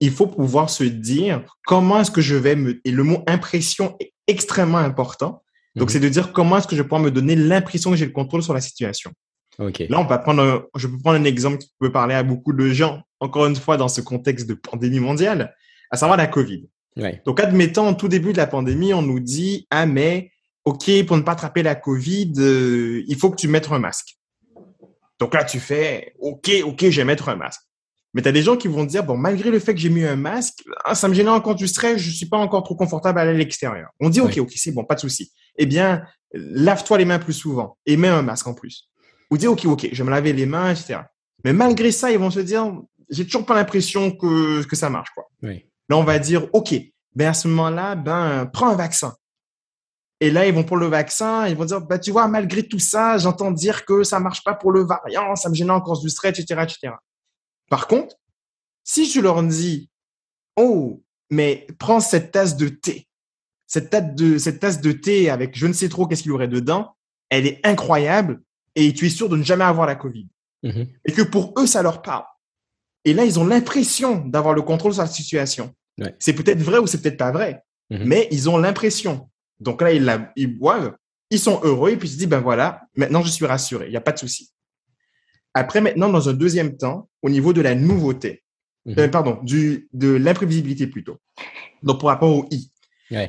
il faut pouvoir se dire comment est-ce que je vais me... Et le mot impression est extrêmement important. Donc, mhm. c'est de dire comment est-ce que je peux me donner l'impression que j'ai le contrôle sur la situation. Okay. Là, on va prendre, je peux prendre un exemple qui peut parler à beaucoup de gens, encore une fois, dans ce contexte de pandémie mondiale, à savoir la COVID. Donc, admettons, au tout début de la pandémie, on nous dit, ah, mais, OK, pour ne pas attraper la COVID, euh, il faut que tu mettes un masque. Donc là, tu fais, OK, OK, je vais mettre un masque. Mais tu as des gens qui vont dire, bon, malgré le fait que j'ai mis un masque, ah, ça me gêne encore du stress, je suis pas encore trop confortable à aller à l'extérieur. On dit, OK, OK, c'est bon, pas de souci. Eh bien, lave-toi les mains plus souvent et mets un masque en plus. Ou dis, OK, OK, je vais me laver les mains, etc. Mais malgré ça, ils vont se dire, j'ai toujours pas l'impression que, que ça marche, quoi. Là, on va dire, OK, ben à ce moment-là, ben, prends un vaccin. Et là, ils vont pour le vaccin, ils vont dire, bah, tu vois, malgré tout ça, j'entends dire que ça marche pas pour le variant, ça me gêne encore du stress, etc., etc. Par contre, si je leur dis, oh, mais prends cette tasse de thé, cette tasse de, cette tasse de thé avec je ne sais trop qu'est-ce qu'il y aurait dedans, elle est incroyable et tu es sûr de ne jamais avoir la Covid. Mm-hmm. Et que pour eux, ça leur parle. Et là, ils ont l'impression d'avoir le contrôle sur la situation. C'est peut-être vrai ou c'est peut-être pas vrai, mm-hmm. mais ils ont l'impression. Donc là, ils, la, ils boivent, ils sont heureux et puis ils se disent, ben voilà, maintenant je suis rassuré, il n'y a pas de souci. Après, maintenant, dans un deuxième temps, au niveau de la nouveauté, mhm. euh, pardon, du, de l'imprévisibilité plutôt. Donc, pour rapport au I.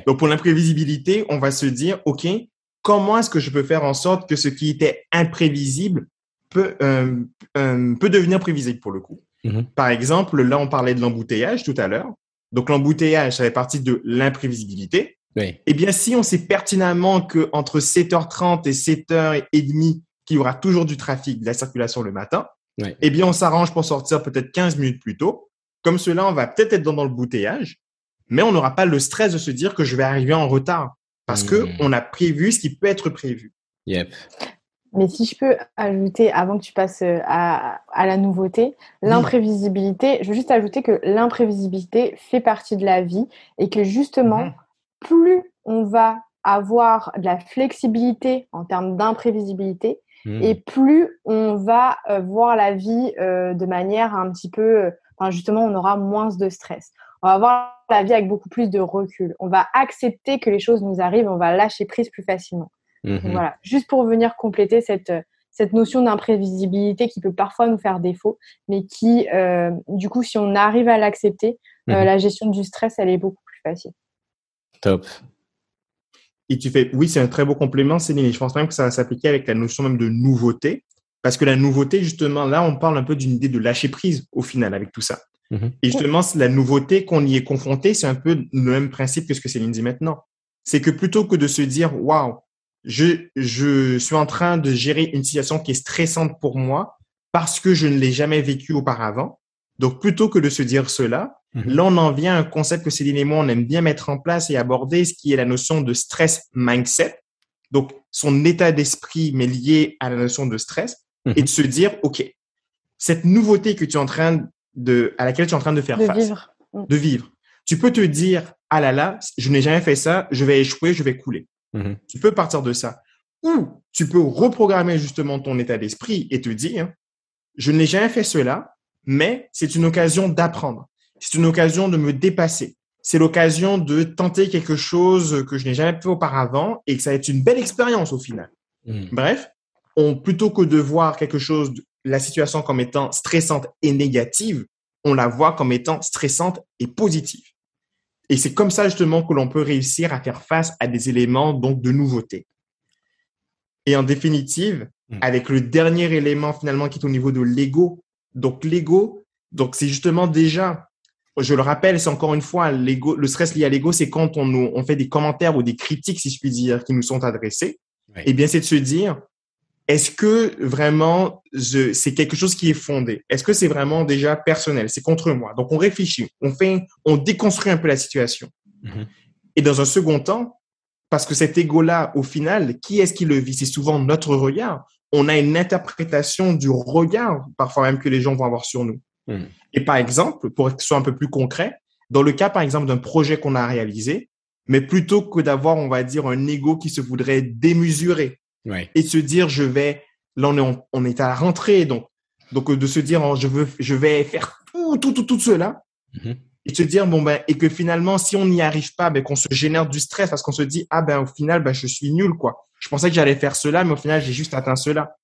Donc, pour l'imprévisibilité, on va se dire, OK, comment est-ce que je peux faire en sorte que ce qui était imprévisible peut, euh, euh, peut devenir prévisible pour le coup? Mhm. Par exemple, là, on parlait de l'embouteillage tout à l'heure. Donc, l'embouteillage, ça fait partie de l'imprévisibilité. Eh bien, si on sait pertinemment que entre 7h30 et 7h30, qu'il y aura toujours du trafic, de la circulation le matin, eh bien, on s'arrange pour sortir peut-être 15 minutes plus tôt. Comme cela, on va peut-être être dans, le bouteillage, mais on n'aura pas le stress de se dire que je vais arriver en retard parce que hmm. on a prévu ce qui peut être prévu. Yep. Mais si je peux ajouter, avant que tu passes euh, à, la nouveauté, l'imprévisibilité, je veux juste ajouter que l'imprévisibilité fait partie de la vie et que justement, mhm. plus on va avoir de la flexibilité en termes d'imprévisibilité, hmm. et plus on va euh, voir la vie euh, de manière un petit peu, enfin justement, on aura moins de stress. On va voir la vie avec beaucoup plus de recul. On va accepter que les choses nous arrivent, on va lâcher prise plus facilement. Mhm. Voilà, juste pour venir compléter cette, cette notion d'imprévisibilité qui peut parfois nous faire défaut, mais qui, euh, du coup, si on arrive à l'accepter, euh, mhm. la gestion du stress, elle est beaucoup plus facile. Top. Et tu fais, oui, c'est un très beau complément, Céline, et je pense même que ça va s'appliquer avec la notion même de nouveauté, parce que la nouveauté, justement, là, on parle un peu d'une idée de lâcher prise au final avec tout ça. Mhm. Et justement, la nouveauté qu'on y est confronté, c'est un peu le même principe que ce que Céline dit maintenant. C'est que plutôt que de se dire, waouh, je, je suis en train de gérer une situation qui est stressante pour moi parce que je ne l'ai jamais vécue auparavant. Donc, plutôt que de se dire cela, mhm. là, on en vient à un concept que Céline et moi, on aime bien mettre en place et aborder, ce qui est la notion de stress mindset. Donc, son état d'esprit, mais lié à la notion de stress, et mhm. de se dire, OK, cette nouveauté que tu es en train de, à laquelle tu es en train de faire face, vivre. Mm. de vivre, tu peux te dire, ah là là, je n'ai jamais fait ça, je vais échouer, je vais couler. Mhm. Tu peux partir de ça. Ou tu peux reprogrammer justement ton état d'esprit et te dire, je n'ai jamais fait cela, mais c'est une occasion d'apprendre. C'est une occasion de me dépasser. C'est l'occasion de tenter quelque chose que je n'ai jamais fait auparavant et que ça va être une belle expérience au final. Mhm. Bref, on, plutôt que de voir quelque chose, la situation comme étant stressante et négative, on la voit comme étant stressante et positive. Et c'est comme ça justement que l'on peut réussir à faire face à des éléments donc de nouveauté. Et en définitive, mm. avec le dernier élément finalement qui est au niveau de l'ego. Donc l'ego, donc c'est justement déjà, je le rappelle, c'est encore une fois l'ego, le stress lié à l'ego, c'est quand on, on fait des commentaires ou des critiques, si je puis dire, qui nous sont adressés. Eh bien, c'est de se dire, est-ce que vraiment c'est quelque chose qui est fondé? Est-ce que c'est vraiment déjà personnel? C'est contre moi. Donc on réfléchit, on fait, on déconstruit un peu la situation. Mhm. Et dans un second temps, parce que cet ego-là, au final, qui est-ce qui le vit? C'est souvent notre regard. On a une interprétation du regard, parfois même que les gens vont avoir sur nous. Mhm. Et par exemple, pour être soit un peu plus concret, dans le cas par exemple d'un projet qu'on a réalisé, mais plutôt que d'avoir, on va dire, un ego qui se voudrait et se dire, je vais, là, on est, on est à la rentrée, donc, donc de se dire, oh, je veux, je vais faire tout, tout, tout, tout cela. Mm-hmm. Et se dire, bon, ben, et que finalement, si on n'y arrive pas, ben, qu'on se génère du stress parce qu'on se dit, ah, ben, au final, ben, je suis nul, quoi. Je pensais que j'allais faire cela, mais au final, j'ai juste atteint cela.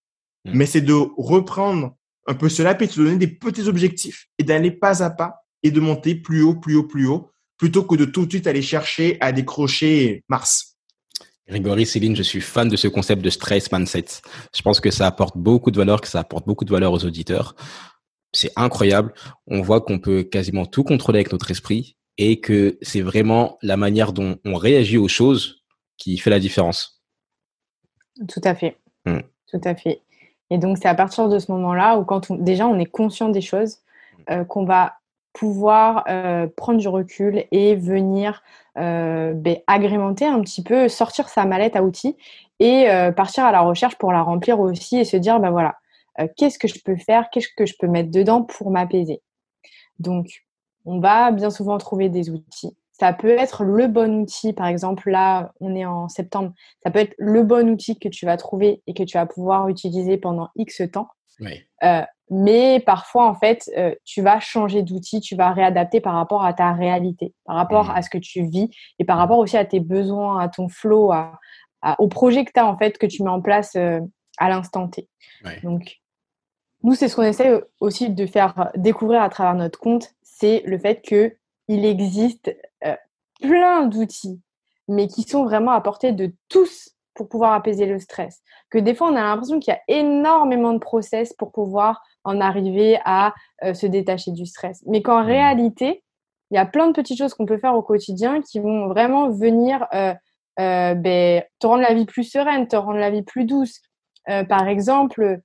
Mm. Mais c'est de reprendre un peu cela, puis de se donner des petits objectifs et d'aller pas à pas et de monter plus haut, plus haut, plus haut, plutôt que de tout de suite aller chercher à décrocher Mars. Grégory, Céline, je suis fan de ce concept de stress mindset. Je pense que ça apporte beaucoup de valeur, que ça apporte beaucoup de valeur aux auditeurs. C'est incroyable. On voit qu'on peut quasiment tout contrôler avec notre esprit et que c'est vraiment la manière dont on réagit aux choses qui fait la différence. Tout à fait. Hmm. Tout à fait. Et donc, c'est à partir de ce moment-là où, quand déjà on est conscient des choses, euh, qu'on va pouvoir euh, prendre du recul et venir euh, ben, agrémenter un petit peu, sortir sa mallette à outils et euh, partir à la recherche pour la remplir aussi et se dire, ben voilà, qu'est-ce que je peux faire, qu'est-ce que je peux mettre dedans pour m'apaiser. Donc, on va bien souvent trouver des outils. Ça peut être le bon outil, par exemple, là, on est en septembre, ça peut être le bon outil que tu vas trouver et que tu vas pouvoir utiliser pendant X temps. Oui. Mais parfois, en fait, euh, tu vas changer d'outil, tu vas réadapter par rapport à ta réalité, par rapport mmh. à ce que tu vis et par rapport aussi à tes besoins, à ton flow, à, au projet que tu as, en fait, que tu mets en place euh, à l'instant T. Donc, nous, c'est ce qu'on essaie aussi de faire découvrir à travers notre compte, c'est le fait qu'il existe euh, plein d'outils, mais qui sont vraiment à portée de tous pour pouvoir apaiser le stress. Que des fois, on a l'impression qu'il y a énormément de process pour pouvoir en arriver à euh, se détacher du stress. Mais qu'en mmh. réalité, il y a plein de petites choses qu'on peut faire au quotidien qui vont vraiment venir euh, euh, ben, te rendre la vie plus sereine, te rendre la vie plus douce. par exemple,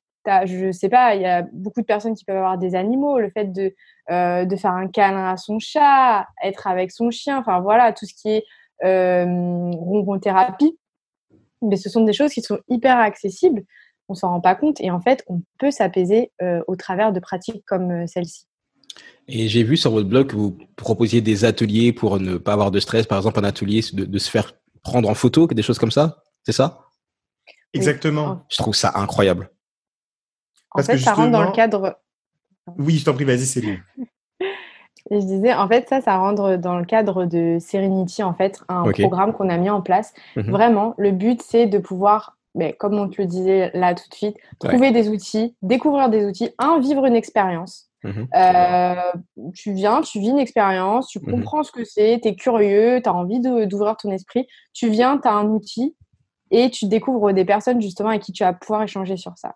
je sais pas, il y a beaucoup de personnes qui peuvent avoir des animaux, le fait de, de faire un câlin à son chat, être avec son chien, enfin voilà, tout ce qui est ronron thérapie. Mais ce sont des choses qui sont hyper accessibles. On s'en rend pas compte et en fait, on peut s'apaiser au travers de pratiques comme celle-ci. Et j'ai vu sur votre blog que vous proposiez des ateliers pour ne pas avoir de stress, par exemple un atelier de, de se faire prendre en photo, des choses comme ça, c'est ça? Exactement. Je trouve ça incroyable. En fait, ça rentre dans le cadre. Oui, je t'en prie, vas-y, c'est lui. Et je disais, en fait, ça, ça rentre dans le cadre de Serenity, en fait, un programme qu'on a mis en place. Mhm. Vraiment, le but, c'est de pouvoir, mais ben, comme on te le disait là tout de suite, trouver des outils, découvrir des outils, un, vivre une expérience. Mhm. Euh, tu viens, tu vis une expérience, tu mhm. comprends ce que c'est, tu es curieux, tu as envie d'ouvrir ton esprit. Tu viens, tu as un outil et tu découvres des personnes justement avec qui tu vas pouvoir échanger sur ça.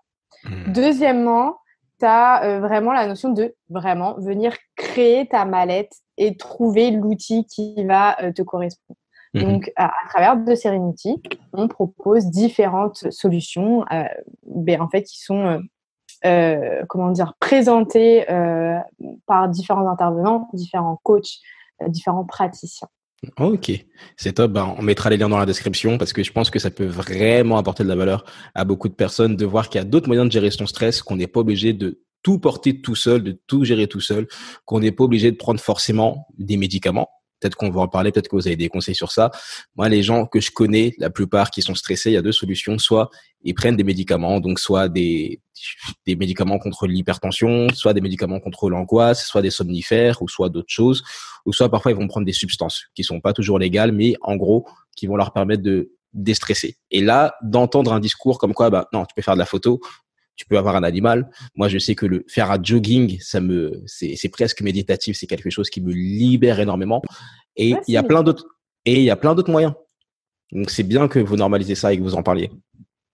Deuxièmement, tu as euh, vraiment la notion de vraiment venir créer ta mallette et trouver l'outil qui va euh, te correspondre. Hmm. Donc, à, travers de Serenity, on propose différentes solutions, euh, ben, en fait, qui sont, comment dire, présentées par différents intervenants, différents coachs, différents praticiens. Ok, c'est top. Ben, on mettra les liens dans la description parce que je pense que ça peut vraiment apporter de la valeur à beaucoup de personnes de voir qu'il y a d'autres moyens de gérer son stress, qu'on n'est pas obligé de tout porter tout seul, de tout gérer tout seul, qu'on n'est pas obligé de prendre forcément des médicaments. Peut-être qu'on va en parler, peut-être que vous avez des conseils sur ça. Moi, les gens que je connais, la plupart qui sont stressés, il y a deux solutions. Soit ils prennent des médicaments, donc soit des, des médicaments contre l'hypertension, soit des médicaments contre l'angoisse, soit des somnifères, ou soit d'autres choses, ou soit parfois ils vont prendre des substances qui sont pas toujours légales, mais en gros, qui vont leur permettre de déstresser. Et là, d'entendre un discours comme quoi, bah non, tu peux faire de la photo, tu peux avoir un animal. Moi, je sais que le faire un jogging, ça me, c'est presque méditatif. C'est quelque chose qui me libère énormément. Et il y a plein d'autres, et il y a plein d'autres moyens. Donc, c'est bien que vous normalisez ça et que vous en parliez.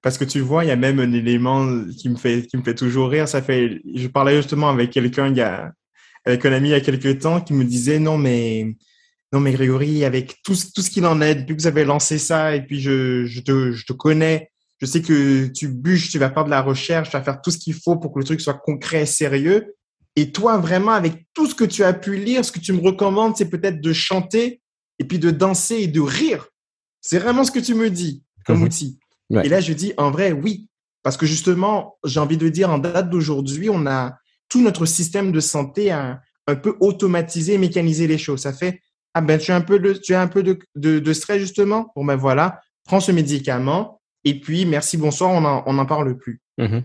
Parce que tu vois, il y a même un élément qui me fait, qui me fait toujours rire. Ça fait, je parlais justement avec quelqu'un il y a, avec un ami il y a quelques temps qui me disait non, mais, non, mais Grégory, avec tout, tout ce qu'il en est, depuis que vous avez lancé ça, et puis je, je te, je te connais, je sais que tu bûches, tu vas faire de la recherche, tu vas faire tout ce qu'il faut pour que le truc soit concret et sérieux. Et toi, vraiment, avec tout ce que tu as pu lire, ce que tu me recommandes, c'est peut-être de chanter et puis de danser et de rire. C'est vraiment ce que tu me dis comme mhm. outil. Et là, je dis, en vrai, oui. Parce que justement, j'ai envie de dire, en date d'aujourd'hui, on a tout notre système de santé a un peu automatisé, mécanisé les choses. Ça fait, ah ben, tu as un peu de, tu as un peu de, de stress, justement? Bon, ben voilà, prends ce médicament, et puis merci, bonsoir, on n'en parle plus. Mm-hmm.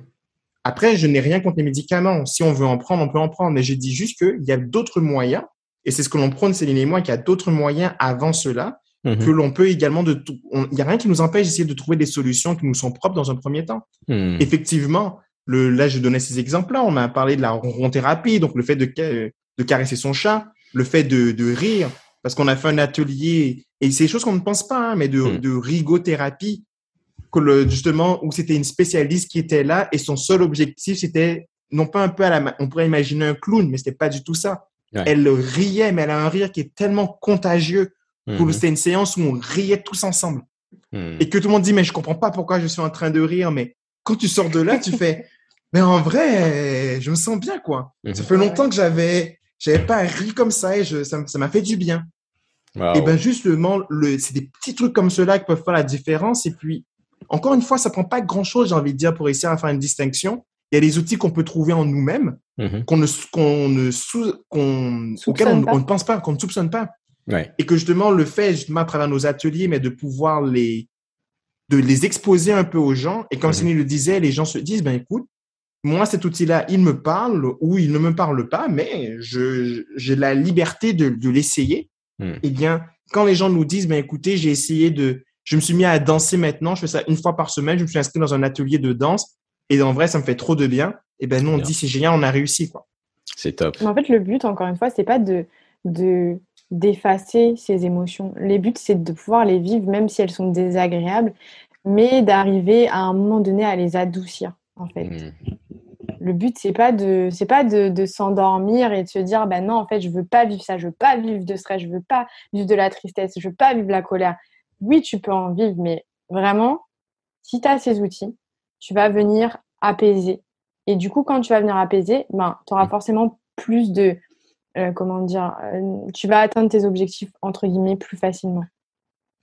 Après, je n'ai rien contre les médicaments. Si on veut en prendre, on peut en prendre. Mais je dis juste qu'il y a d'autres moyens, et c'est ce que l'on prône, Céline et moi, qu'il y a d'autres moyens avant cela, mm-hmm. que l'on peut également de Il n'y a rien qui nous empêche d'essayer de trouver des solutions qui nous sont propres dans un premier temps. Mm. Effectivement, le, là, je donnais ces exemples-là. On a parlé de la ronron-thérapie, donc le fait de, de caresser son chat, le fait de, de rire, parce qu'on a fait un atelier, et c'est des choses qu'on ne pense pas, hein, mais de, de rigothérapie, que le, justement, où c'était une spécialiste qui était là et son seul objectif, c'était non pas un peu à la, on pourrait imaginer un clown, mais c'était pas du tout ça. Elle riait, mais elle a un rire qui est tellement contagieux. Mm C'était une séance où on riait tous ensemble. Mhm. Et que tout le monde dit, mais je comprends pas pourquoi je suis en train de rire, mais quand tu sors de là, tu fais, [laughs] mais en vrai, je me sens bien, quoi. Mhm. Ça fait longtemps que j'avais, j'avais pas ri comme ça et je, ça m'a fait du bien. Et ben justement, le, c'est des petits trucs comme cela qui peuvent faire la différence. Et puis, encore une fois, ça prend pas grand-chose, j'ai envie de dire, pour essayer de faire une distinction. Il y a des outils qu'on peut trouver en nous-mêmes, mhm. qu'on ne, qu'on ne sous, qu'on, auxquels on, ne pense pas, qu'on ne soupçonne pas. Et que justement, le fait, justement, à travers nos ateliers, mais de pouvoir les, de les exposer un peu aux gens. Et comme mmh. le disait, les gens se disent, ben écoute, moi, cet outil-là, il me parle ou il ne me parle pas, mais je, j'ai la liberté de, de l'essayer. Mhm. Eh bien, quand les gens nous disent, ben écoutez, j'ai essayé de, je me suis mis à danser maintenant. Je fais ça une fois par semaine. Je me suis inscrit dans un atelier de danse. Et en vrai, ça me fait trop de bien. Et ben nous, on dit c'est génial, on a réussi. quoi. C'est top. en fait, le but, encore une fois, c'est pas de, de d'effacer ces émotions. Les buts, c'est de pouvoir les vivre, même si elles sont désagréables, mais d'arriver à un moment donné à les adoucir, en fait. Mmh. Le but, c'est pas de, c'est pas de, de s'endormir et de se dire, ben non, en fait, je veux pas vivre ça, je veux pas vivre de stress, je veux pas vivre de la tristesse, je veux pas vivre la colère oui, tu peux en vivre, mais vraiment, si tu as ces outils, tu vas venir apaiser. Et du coup, quand tu vas venir apaiser, ben, tu auras mmh. forcément plus de, euh, comment dire, euh, tu vas atteindre tes objectifs, entre guillemets, plus facilement.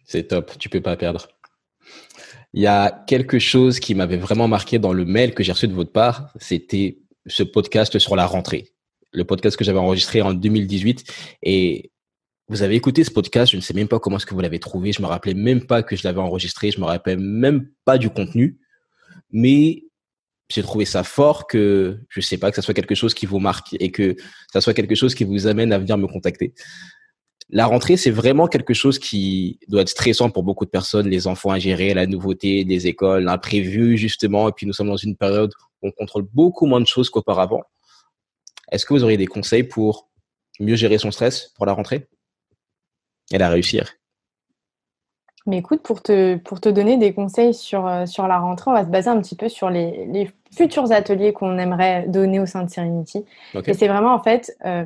C'est top, tu peux pas perdre. Il y a quelque chose qui m'avait vraiment marqué dans le mail que j'ai reçu de votre part, c'était ce podcast sur la rentrée. Le podcast que j'avais enregistré en 2018 et vous avez écouté ce podcast, je ne sais même pas comment est-ce que vous l'avez trouvé, je me rappelais même pas que je l'avais enregistré, je me rappelle même pas du contenu, mais j'ai trouvé ça fort que je sais pas que ça soit quelque chose qui vous marque et que ça soit quelque chose qui vous amène à venir me contacter. La rentrée, c'est vraiment quelque chose qui doit être stressant pour beaucoup de personnes, les enfants à gérer, la nouveauté des écoles, l'imprévu justement, et puis nous sommes dans une période où on contrôle beaucoup moins de choses qu'auparavant. Est-ce que vous auriez des conseils pour mieux gérer son stress pour la rentrée? Et la réussir mais écoute, pour te, pour te donner des conseils sur, euh, sur la rentrée, on va se baser un petit peu sur les, les futurs ateliers qu'on aimerait donner au sein de Serenity. Et c'est vraiment en fait euh,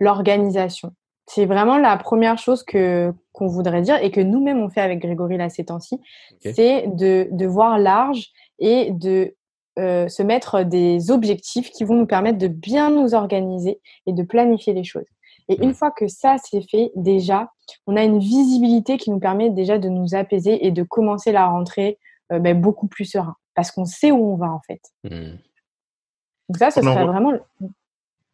l'organisation. C'est vraiment la première chose que qu'on voudrait dire et que nous-mêmes on fait avec Grégory là ces temps-ci, c'est de, de voir large et de euh, se mettre des objectifs qui vont nous permettre de bien nous organiser et de planifier les choses. Et une fois que ça c'est fait, déjà, on a une visibilité qui nous permet déjà de nous apaiser et de commencer la rentrée euh, ben, beaucoup plus serein, parce qu'on sait où on va en fait. Mmh. Donc ça, ce serait vraiment.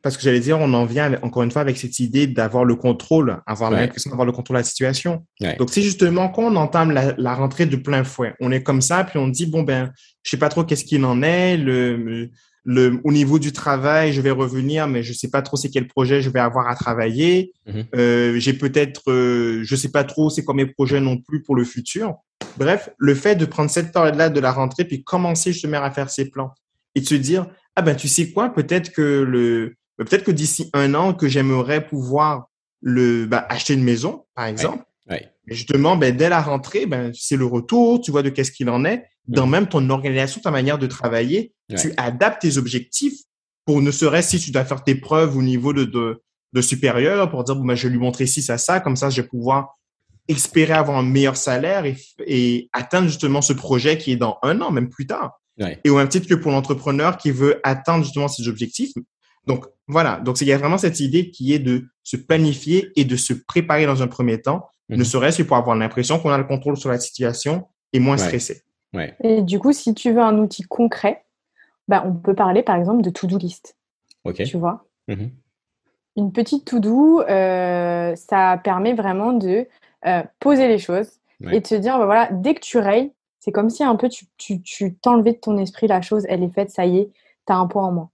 Parce que j'allais dire, on en vient encore une fois avec cette idée d'avoir le contrôle, avoir l'impression d'avoir le contrôle de la situation. Donc, c'est justement quand on entame la, rentrée de plein fouet, on est comme ça, puis on dit, bon, ben, je sais pas trop qu'est-ce qu'il en est, le, le, au niveau du travail, je vais revenir, mais je sais pas trop c'est quel projet je vais avoir à travailler. Mhm. Euh, j'ai peut-être, euh, je sais pas trop c'est quoi mes projets non plus pour le futur. Bref, le fait de prendre cette période-là de la rentrée puis commencer justement à faire ses plans et de se dire ah ben tu sais quoi, peut-être que le, peut-être que d'ici un an que j'aimerais pouvoir le ben, acheter une maison par exemple. Ouais. Justement, ben, dès la rentrée, ben, c'est le retour, tu vois de qu'est-ce qu'il en est dans mm. même ton organisation, ta manière de travailler, tu adaptes tes objectifs pour ne serait-ce si tu dois faire tes preuves au niveau de, de, de supérieur pour dire, bon, ben, je vais lui montrer ci, ça, ça, comme ça, je vais pouvoir espérer avoir un meilleur salaire et, et atteindre justement ce projet qui est dans un an, même plus tard. Et au même titre que pour l'entrepreneur qui veut atteindre justement ses objectifs. Donc, voilà. Donc, il y a vraiment cette idée qui est de se planifier et de se préparer dans un premier temps, ne mm-hmm. serait-ce que pour avoir l'impression qu'on a le contrôle sur la situation et moins stressé. Et du coup, si tu veux un outil concret, bah, on peut parler par exemple de to-do list. Tu vois? Mmh Une petite to-do, euh, ça permet vraiment de euh, poser les choses et de se dire, bah, voilà, dès que tu rayes, c'est comme si un peu tu, tu, t'enlevais de ton esprit la chose, elle est faite, ça y est, tu as un point en moins.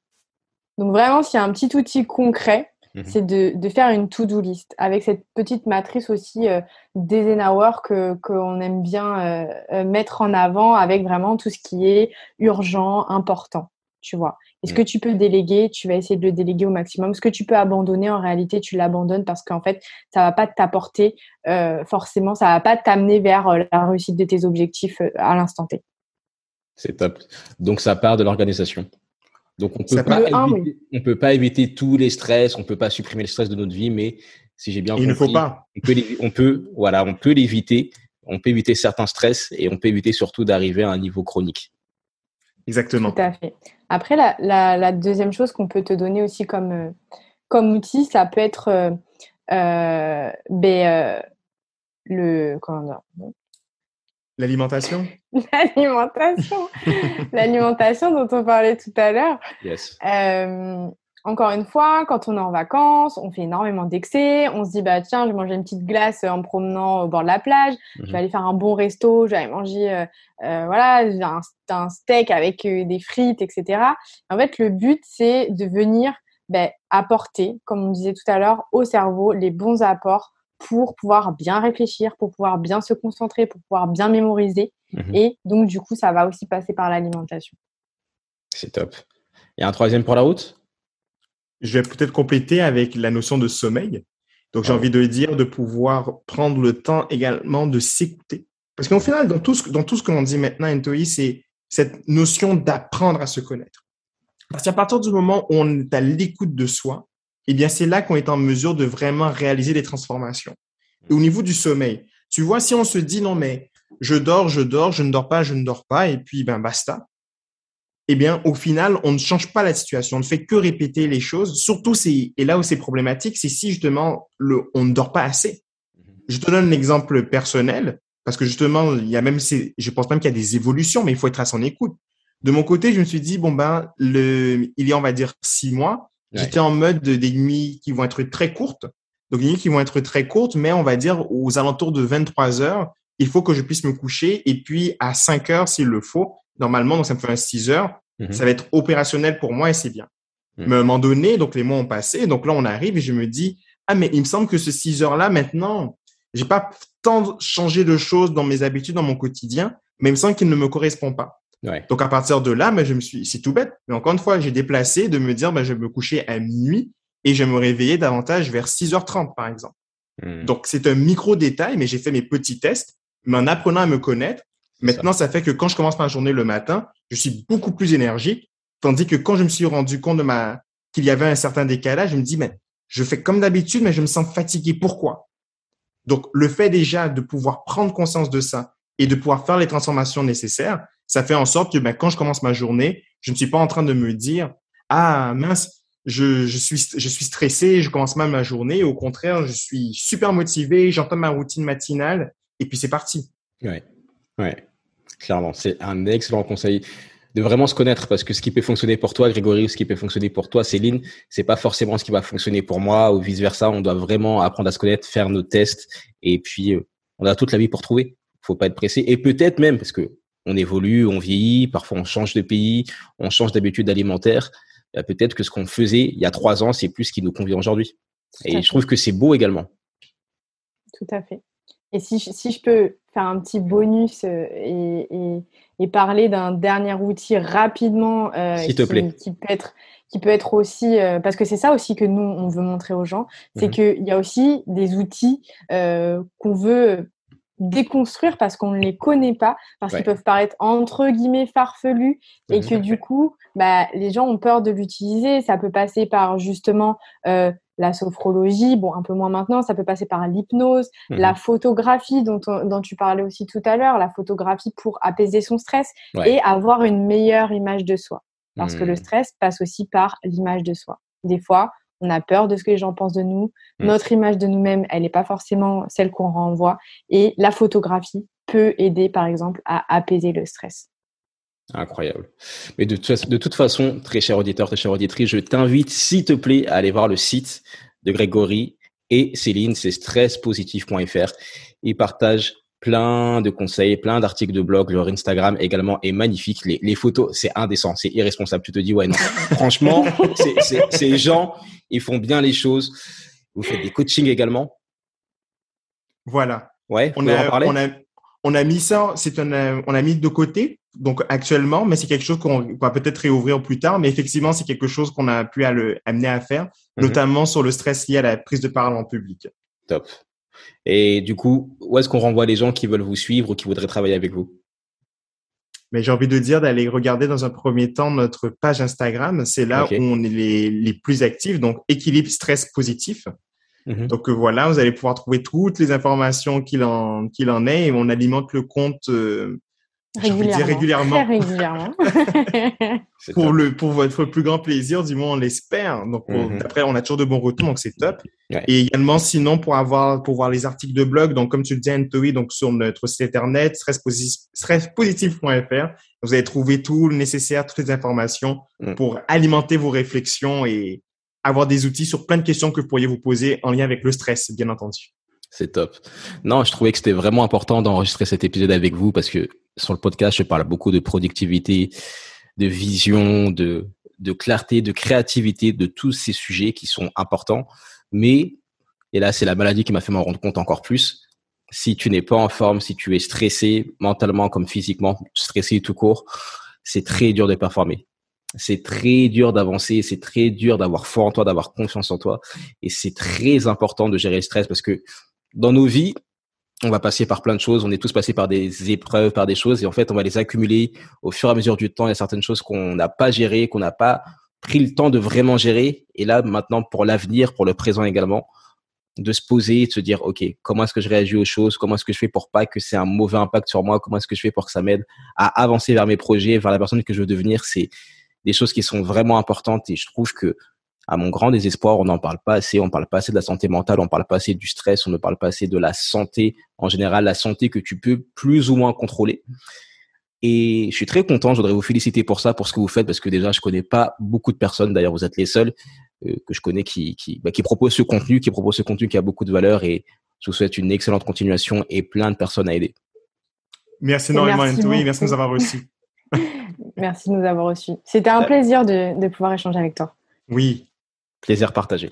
Donc vraiment, s'il y a un petit outil concret, Mmh c'est de, faire une to-do list avec cette petite matrice aussi euh, d'Eisenhower que qu'on aime bien euh, euh, mettre en avant avec vraiment tout ce qui est urgent, important, tu vois. est ce mmh. que tu peux déléguer, tu vas essayer de le déléguer au maximum. Ce que tu peux abandonner, en réalité, tu l'abandonnes parce qu'en fait, ça va pas t'apporter forcément, ça va pas t'amener vers la réussite de tes objectifs à l'instant T. C'est top. Donc, ça part de l'organisation. Donc on peut pas éviter, on peut pas éviter tous les stress, on peut pas supprimer le stress de notre vie, mais si j'ai bien compris, il ne faut pas. On peut, on peut, voilà, on peut l'éviter. On peut éviter certains stress et on peut éviter surtout d'arriver à un niveau chronique. Exactement. Tout à fait. Après, la, la, la deuxième chose qu'on peut te donner aussi comme, euh, comme outil, ça peut être euh, euh, ben, euh le comment dire, L'alimentation? [laughs] L'alimentation. [laughs] L'alimentation dont on parlait tout à l'heure. Yes. Euh, encore une fois, quand on est en vacances, on fait énormément d'excès. On se dit, bah tiens, je vais manger une petite glace en promenant au bord de la plage. Je vais mhm. aller faire un bon resto. Je vais aller manger, euh, euh, voilà, un, un, steak avec des frites, etc. En fait, le but, c'est de venir ben, apporter, comme on disait tout à l'heure, au cerveau les bons apports pour pouvoir bien réfléchir, pour pouvoir bien se concentrer, pour pouvoir bien mémoriser. Mhm. Et donc, du coup, ça va aussi passer par l'alimentation. C'est top. Il y a un troisième pour la route? Je vais peut-être compléter avec la notion de sommeil. Donc, j'ai envie de dire de pouvoir prendre le temps également de s'écouter. Parce qu'au final, dans tout ce, dans tout ce qu'on dit maintenant, Entoi, c'est cette notion d'apprendre à se connaître. Parce qu'à partir du moment où on est à l'écoute de soi, eh bien, c'est là qu'on est en mesure de vraiment réaliser des transformations. Et au niveau du sommeil, tu vois, si on se dit non, mais je dors, je dors, je ne dors pas, je ne dors pas, et puis ben basta. Eh bien, au final, on ne change pas la situation, on ne fait que répéter les choses. Surtout, c'est et là où c'est problématique, c'est si justement le, on ne dort pas assez. Je te donne un exemple personnel. parce que justement, il y a même, je pense même qu'il y a des évolutions, mais il faut être à son écoute. De mon côté, je me suis dit, bon ben, le, il y a, on va dire, six mois, j'étais en mode des nuits qui vont être très courtes. Donc, des nuits qui vont être très courtes, mais on va dire aux alentours de 23 heures, il faut que je puisse me coucher. Et puis, à 5 heures, s'il le faut, normalement, donc ça me fait un 6 heures, mhm. ça va être opérationnel pour moi et c'est bien. Mhm. Mais à un moment donné, donc les mois ont passé. Donc là, on arrive et je me dis, ah, mais il me semble que ce 6 heures-là, maintenant, j'ai pas tant changé de choses dans mes habitudes, dans mon quotidien, mais il me semble qu'il ne me correspond pas. Donc à partir de là, ben, je me suis, c'est tout bête, mais encore une fois, j'ai déplacé de me dire, ben, je vais me coucher à minuit et je vais me réveiller davantage vers 6h30, par exemple. Hmm. Donc c'est un micro détail, mais j'ai fait mes petits tests, mais en apprenant à me connaître, maintenant ça. fait que quand je commence ma journée le matin, je suis beaucoup plus énergique, tandis que quand je me suis rendu compte de ma qu'il y avait un certain décalage, je me dis, mais je fais comme d'habitude, mais je me sens fatigué. Pourquoi? Donc le fait déjà de pouvoir prendre conscience de ça et de pouvoir faire les transformations nécessaires, ça fait en sorte que ben, quand je commence ma journée, je ne suis pas en train de me dire ah mince, je, suis stressé, je commence mal ma journée. Au contraire, je suis super motivé, j'entends ma routine matinale et puis c'est parti. Ouais, ouais, clairement, c'est un excellent conseil de vraiment se connaître parce que ce qui peut fonctionner pour toi, Grégory, ou ce qui peut fonctionner pour toi, Céline, c'est pas forcément ce qui va fonctionner pour moi ou vice versa. On doit vraiment apprendre à se connaître, faire nos tests et puis euh, on a toute la vie pour trouver. Faut pas être pressé et peut-être même parce que on évolue, on vieillit, parfois on change de pays, on change d'habitude alimentaire. Euh, peut-être que ce qu'on faisait il y a trois ans, c'est plus ce qui nous convient aujourd'hui. Et je trouve que c'est beau également. Tout à fait. Et si, si je peux faire un petit bonus euh, et, et, parler d'un dernier outil rapidement euh, S'il te qui, plaît. qui peut être qui peut être aussi parce que c'est ça aussi que nous on veut montrer aux gens, c'est mhm. qu'il y a aussi des outils qu'on veut déconstruire parce qu'on ne les connaît pas, parce qu'ils peuvent paraître entre guillemets farfelus et que du coup, bah, les gens ont peur de l'utiliser. Ça peut passer par justement euh, la sophrologie, bon, un peu moins maintenant, ça peut passer par l'hypnose, mmh la photographie dont, dont tu parlais aussi tout à l'heure, la photographie pour apaiser son stress et avoir une meilleure image de soi. Parce que le mmh. stress passe aussi par l'image de soi. Des fois, on a peur de ce que les gens pensent de nous. Mm. Notre image de nous-mêmes, elle n'est pas forcément celle qu'on renvoie. Et la photographie peut aider, par exemple, à apaiser le stress. Incroyable. Mais de, de toute façon, très cher auditeur, très cher auditrice, je t'invite, s'il te plaît, à aller voir le site de Grégory et Céline, c'est stresspositif.fr. Ils partagent plein de conseils, plein d'articles de blog. Leur Instagram également est magnifique. Les, photos, c'est indécent, c'est irresponsable. Tu te dis, ouais, non. [laughs] Franchement, ces gens, ils font bien les choses. Vous faites des coachings également. Voilà. Ouais, on a, on a, on a mis ça, c'est un, on a mis de côté, donc actuellement, mais c'est quelque chose qu'on va peut-être réouvrir plus tard. Mais effectivement, c'est quelque chose qu'on a pu à le, amener à faire, mhm. notamment sur le stress lié à la prise de parole en public. Top. Et du coup, où est-ce qu'on renvoie les gens qui veulent vous suivre ou qui voudraient travailler avec vous? Mais j'ai envie de dire d'aller regarder dans un premier temps notre page Instagram. C'est là où on est les, les, plus actifs, donc équilibre stress positif. Mhm. Donc euh, voilà, vous allez pouvoir trouver toutes les informations qu'il en, qu'il en est et on alimente le compte euh, Régulièrement. régulièrement. Très régulièrement. [laughs] pour, le, pour votre plus grand plaisir, du moins on l'espère. Donc mhm. après, on a toujours de bons retours, donc c'est top. Et également, sinon, pour avoir pour voir les articles de blog, donc comme tu le dis, Anthony, donc sur notre site internet, stresspositif.fr, vous allez trouver tout le nécessaire, toutes les informations mm. pour alimenter vos réflexions et avoir des outils sur plein de questions que vous pourriez vous poser en lien avec le stress, bien entendu. C'est top. Non, je trouvais que c'était vraiment important d'enregistrer cet épisode avec vous parce que sur le podcast, je parle beaucoup de productivité, de vision, de, clarté, de créativité, de tous ces sujets qui sont importants. Mais, et là, c'est la maladie qui m'a fait m'en rendre compte encore plus. Si tu n'es pas en forme, si tu es stressé, mentalement comme physiquement, stressé tout court, c'est très dur de performer. C'est très dur d'avancer, c'est très dur d'avoir foi en toi, d'avoir confiance en toi. Et c'est très important de gérer le stress parce que dans nos vies, on va passer par plein de choses, on est tous passés par des épreuves, par des choses, et en fait, on va les accumuler au fur et à mesure du temps. Il y a certaines choses qu'on n'a pas gérées, qu'on n'a pas pris le temps de vraiment gérer. Et là, maintenant, pour l'avenir, pour le présent également, de se poser de se dire, OK, comment est-ce que je réagis aux choses? Comment est-ce que je fais pour pas que c'est un mauvais impact sur moi? Comment est-ce que je fais pour que ça m'aide à avancer vers mes projets, vers la personne que je veux devenir? C'est des choses qui sont vraiment importantes et je trouve que à mon grand désespoir, on n'en parle pas assez. On parle pas assez de la santé mentale, on parle pas assez du stress, on ne parle pas assez de la santé en général, la santé que tu peux plus ou moins contrôler. Et je suis très content, je voudrais vous féliciter pour ça, pour ce que vous faites, parce que déjà, je connais pas beaucoup de personnes, d'ailleurs, vous êtes les seuls euh, que je connais qui, qui, bah, qui proposent ce contenu, qui proposent ce contenu qui a beaucoup de valeur et je vous souhaite une excellente continuation et plein de personnes à aider. Merci énormément, merci merci de nous avoir reçus. [laughs] merci de nous avoir reçus. C'était un plaisir de, de pouvoir échanger avec toi. Oui, Plaisir partagé.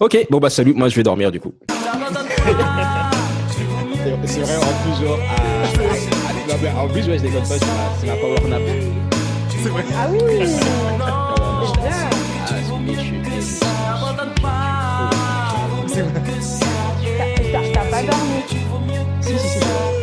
Ok, bon bah salut, moi je vais dormir du coup. c'est vrai, en plus genre, à... en plus ouais, je déconne pas, c'est ma power nap. C'est vrai. Ah oui. T'as pas dormi. Si si si.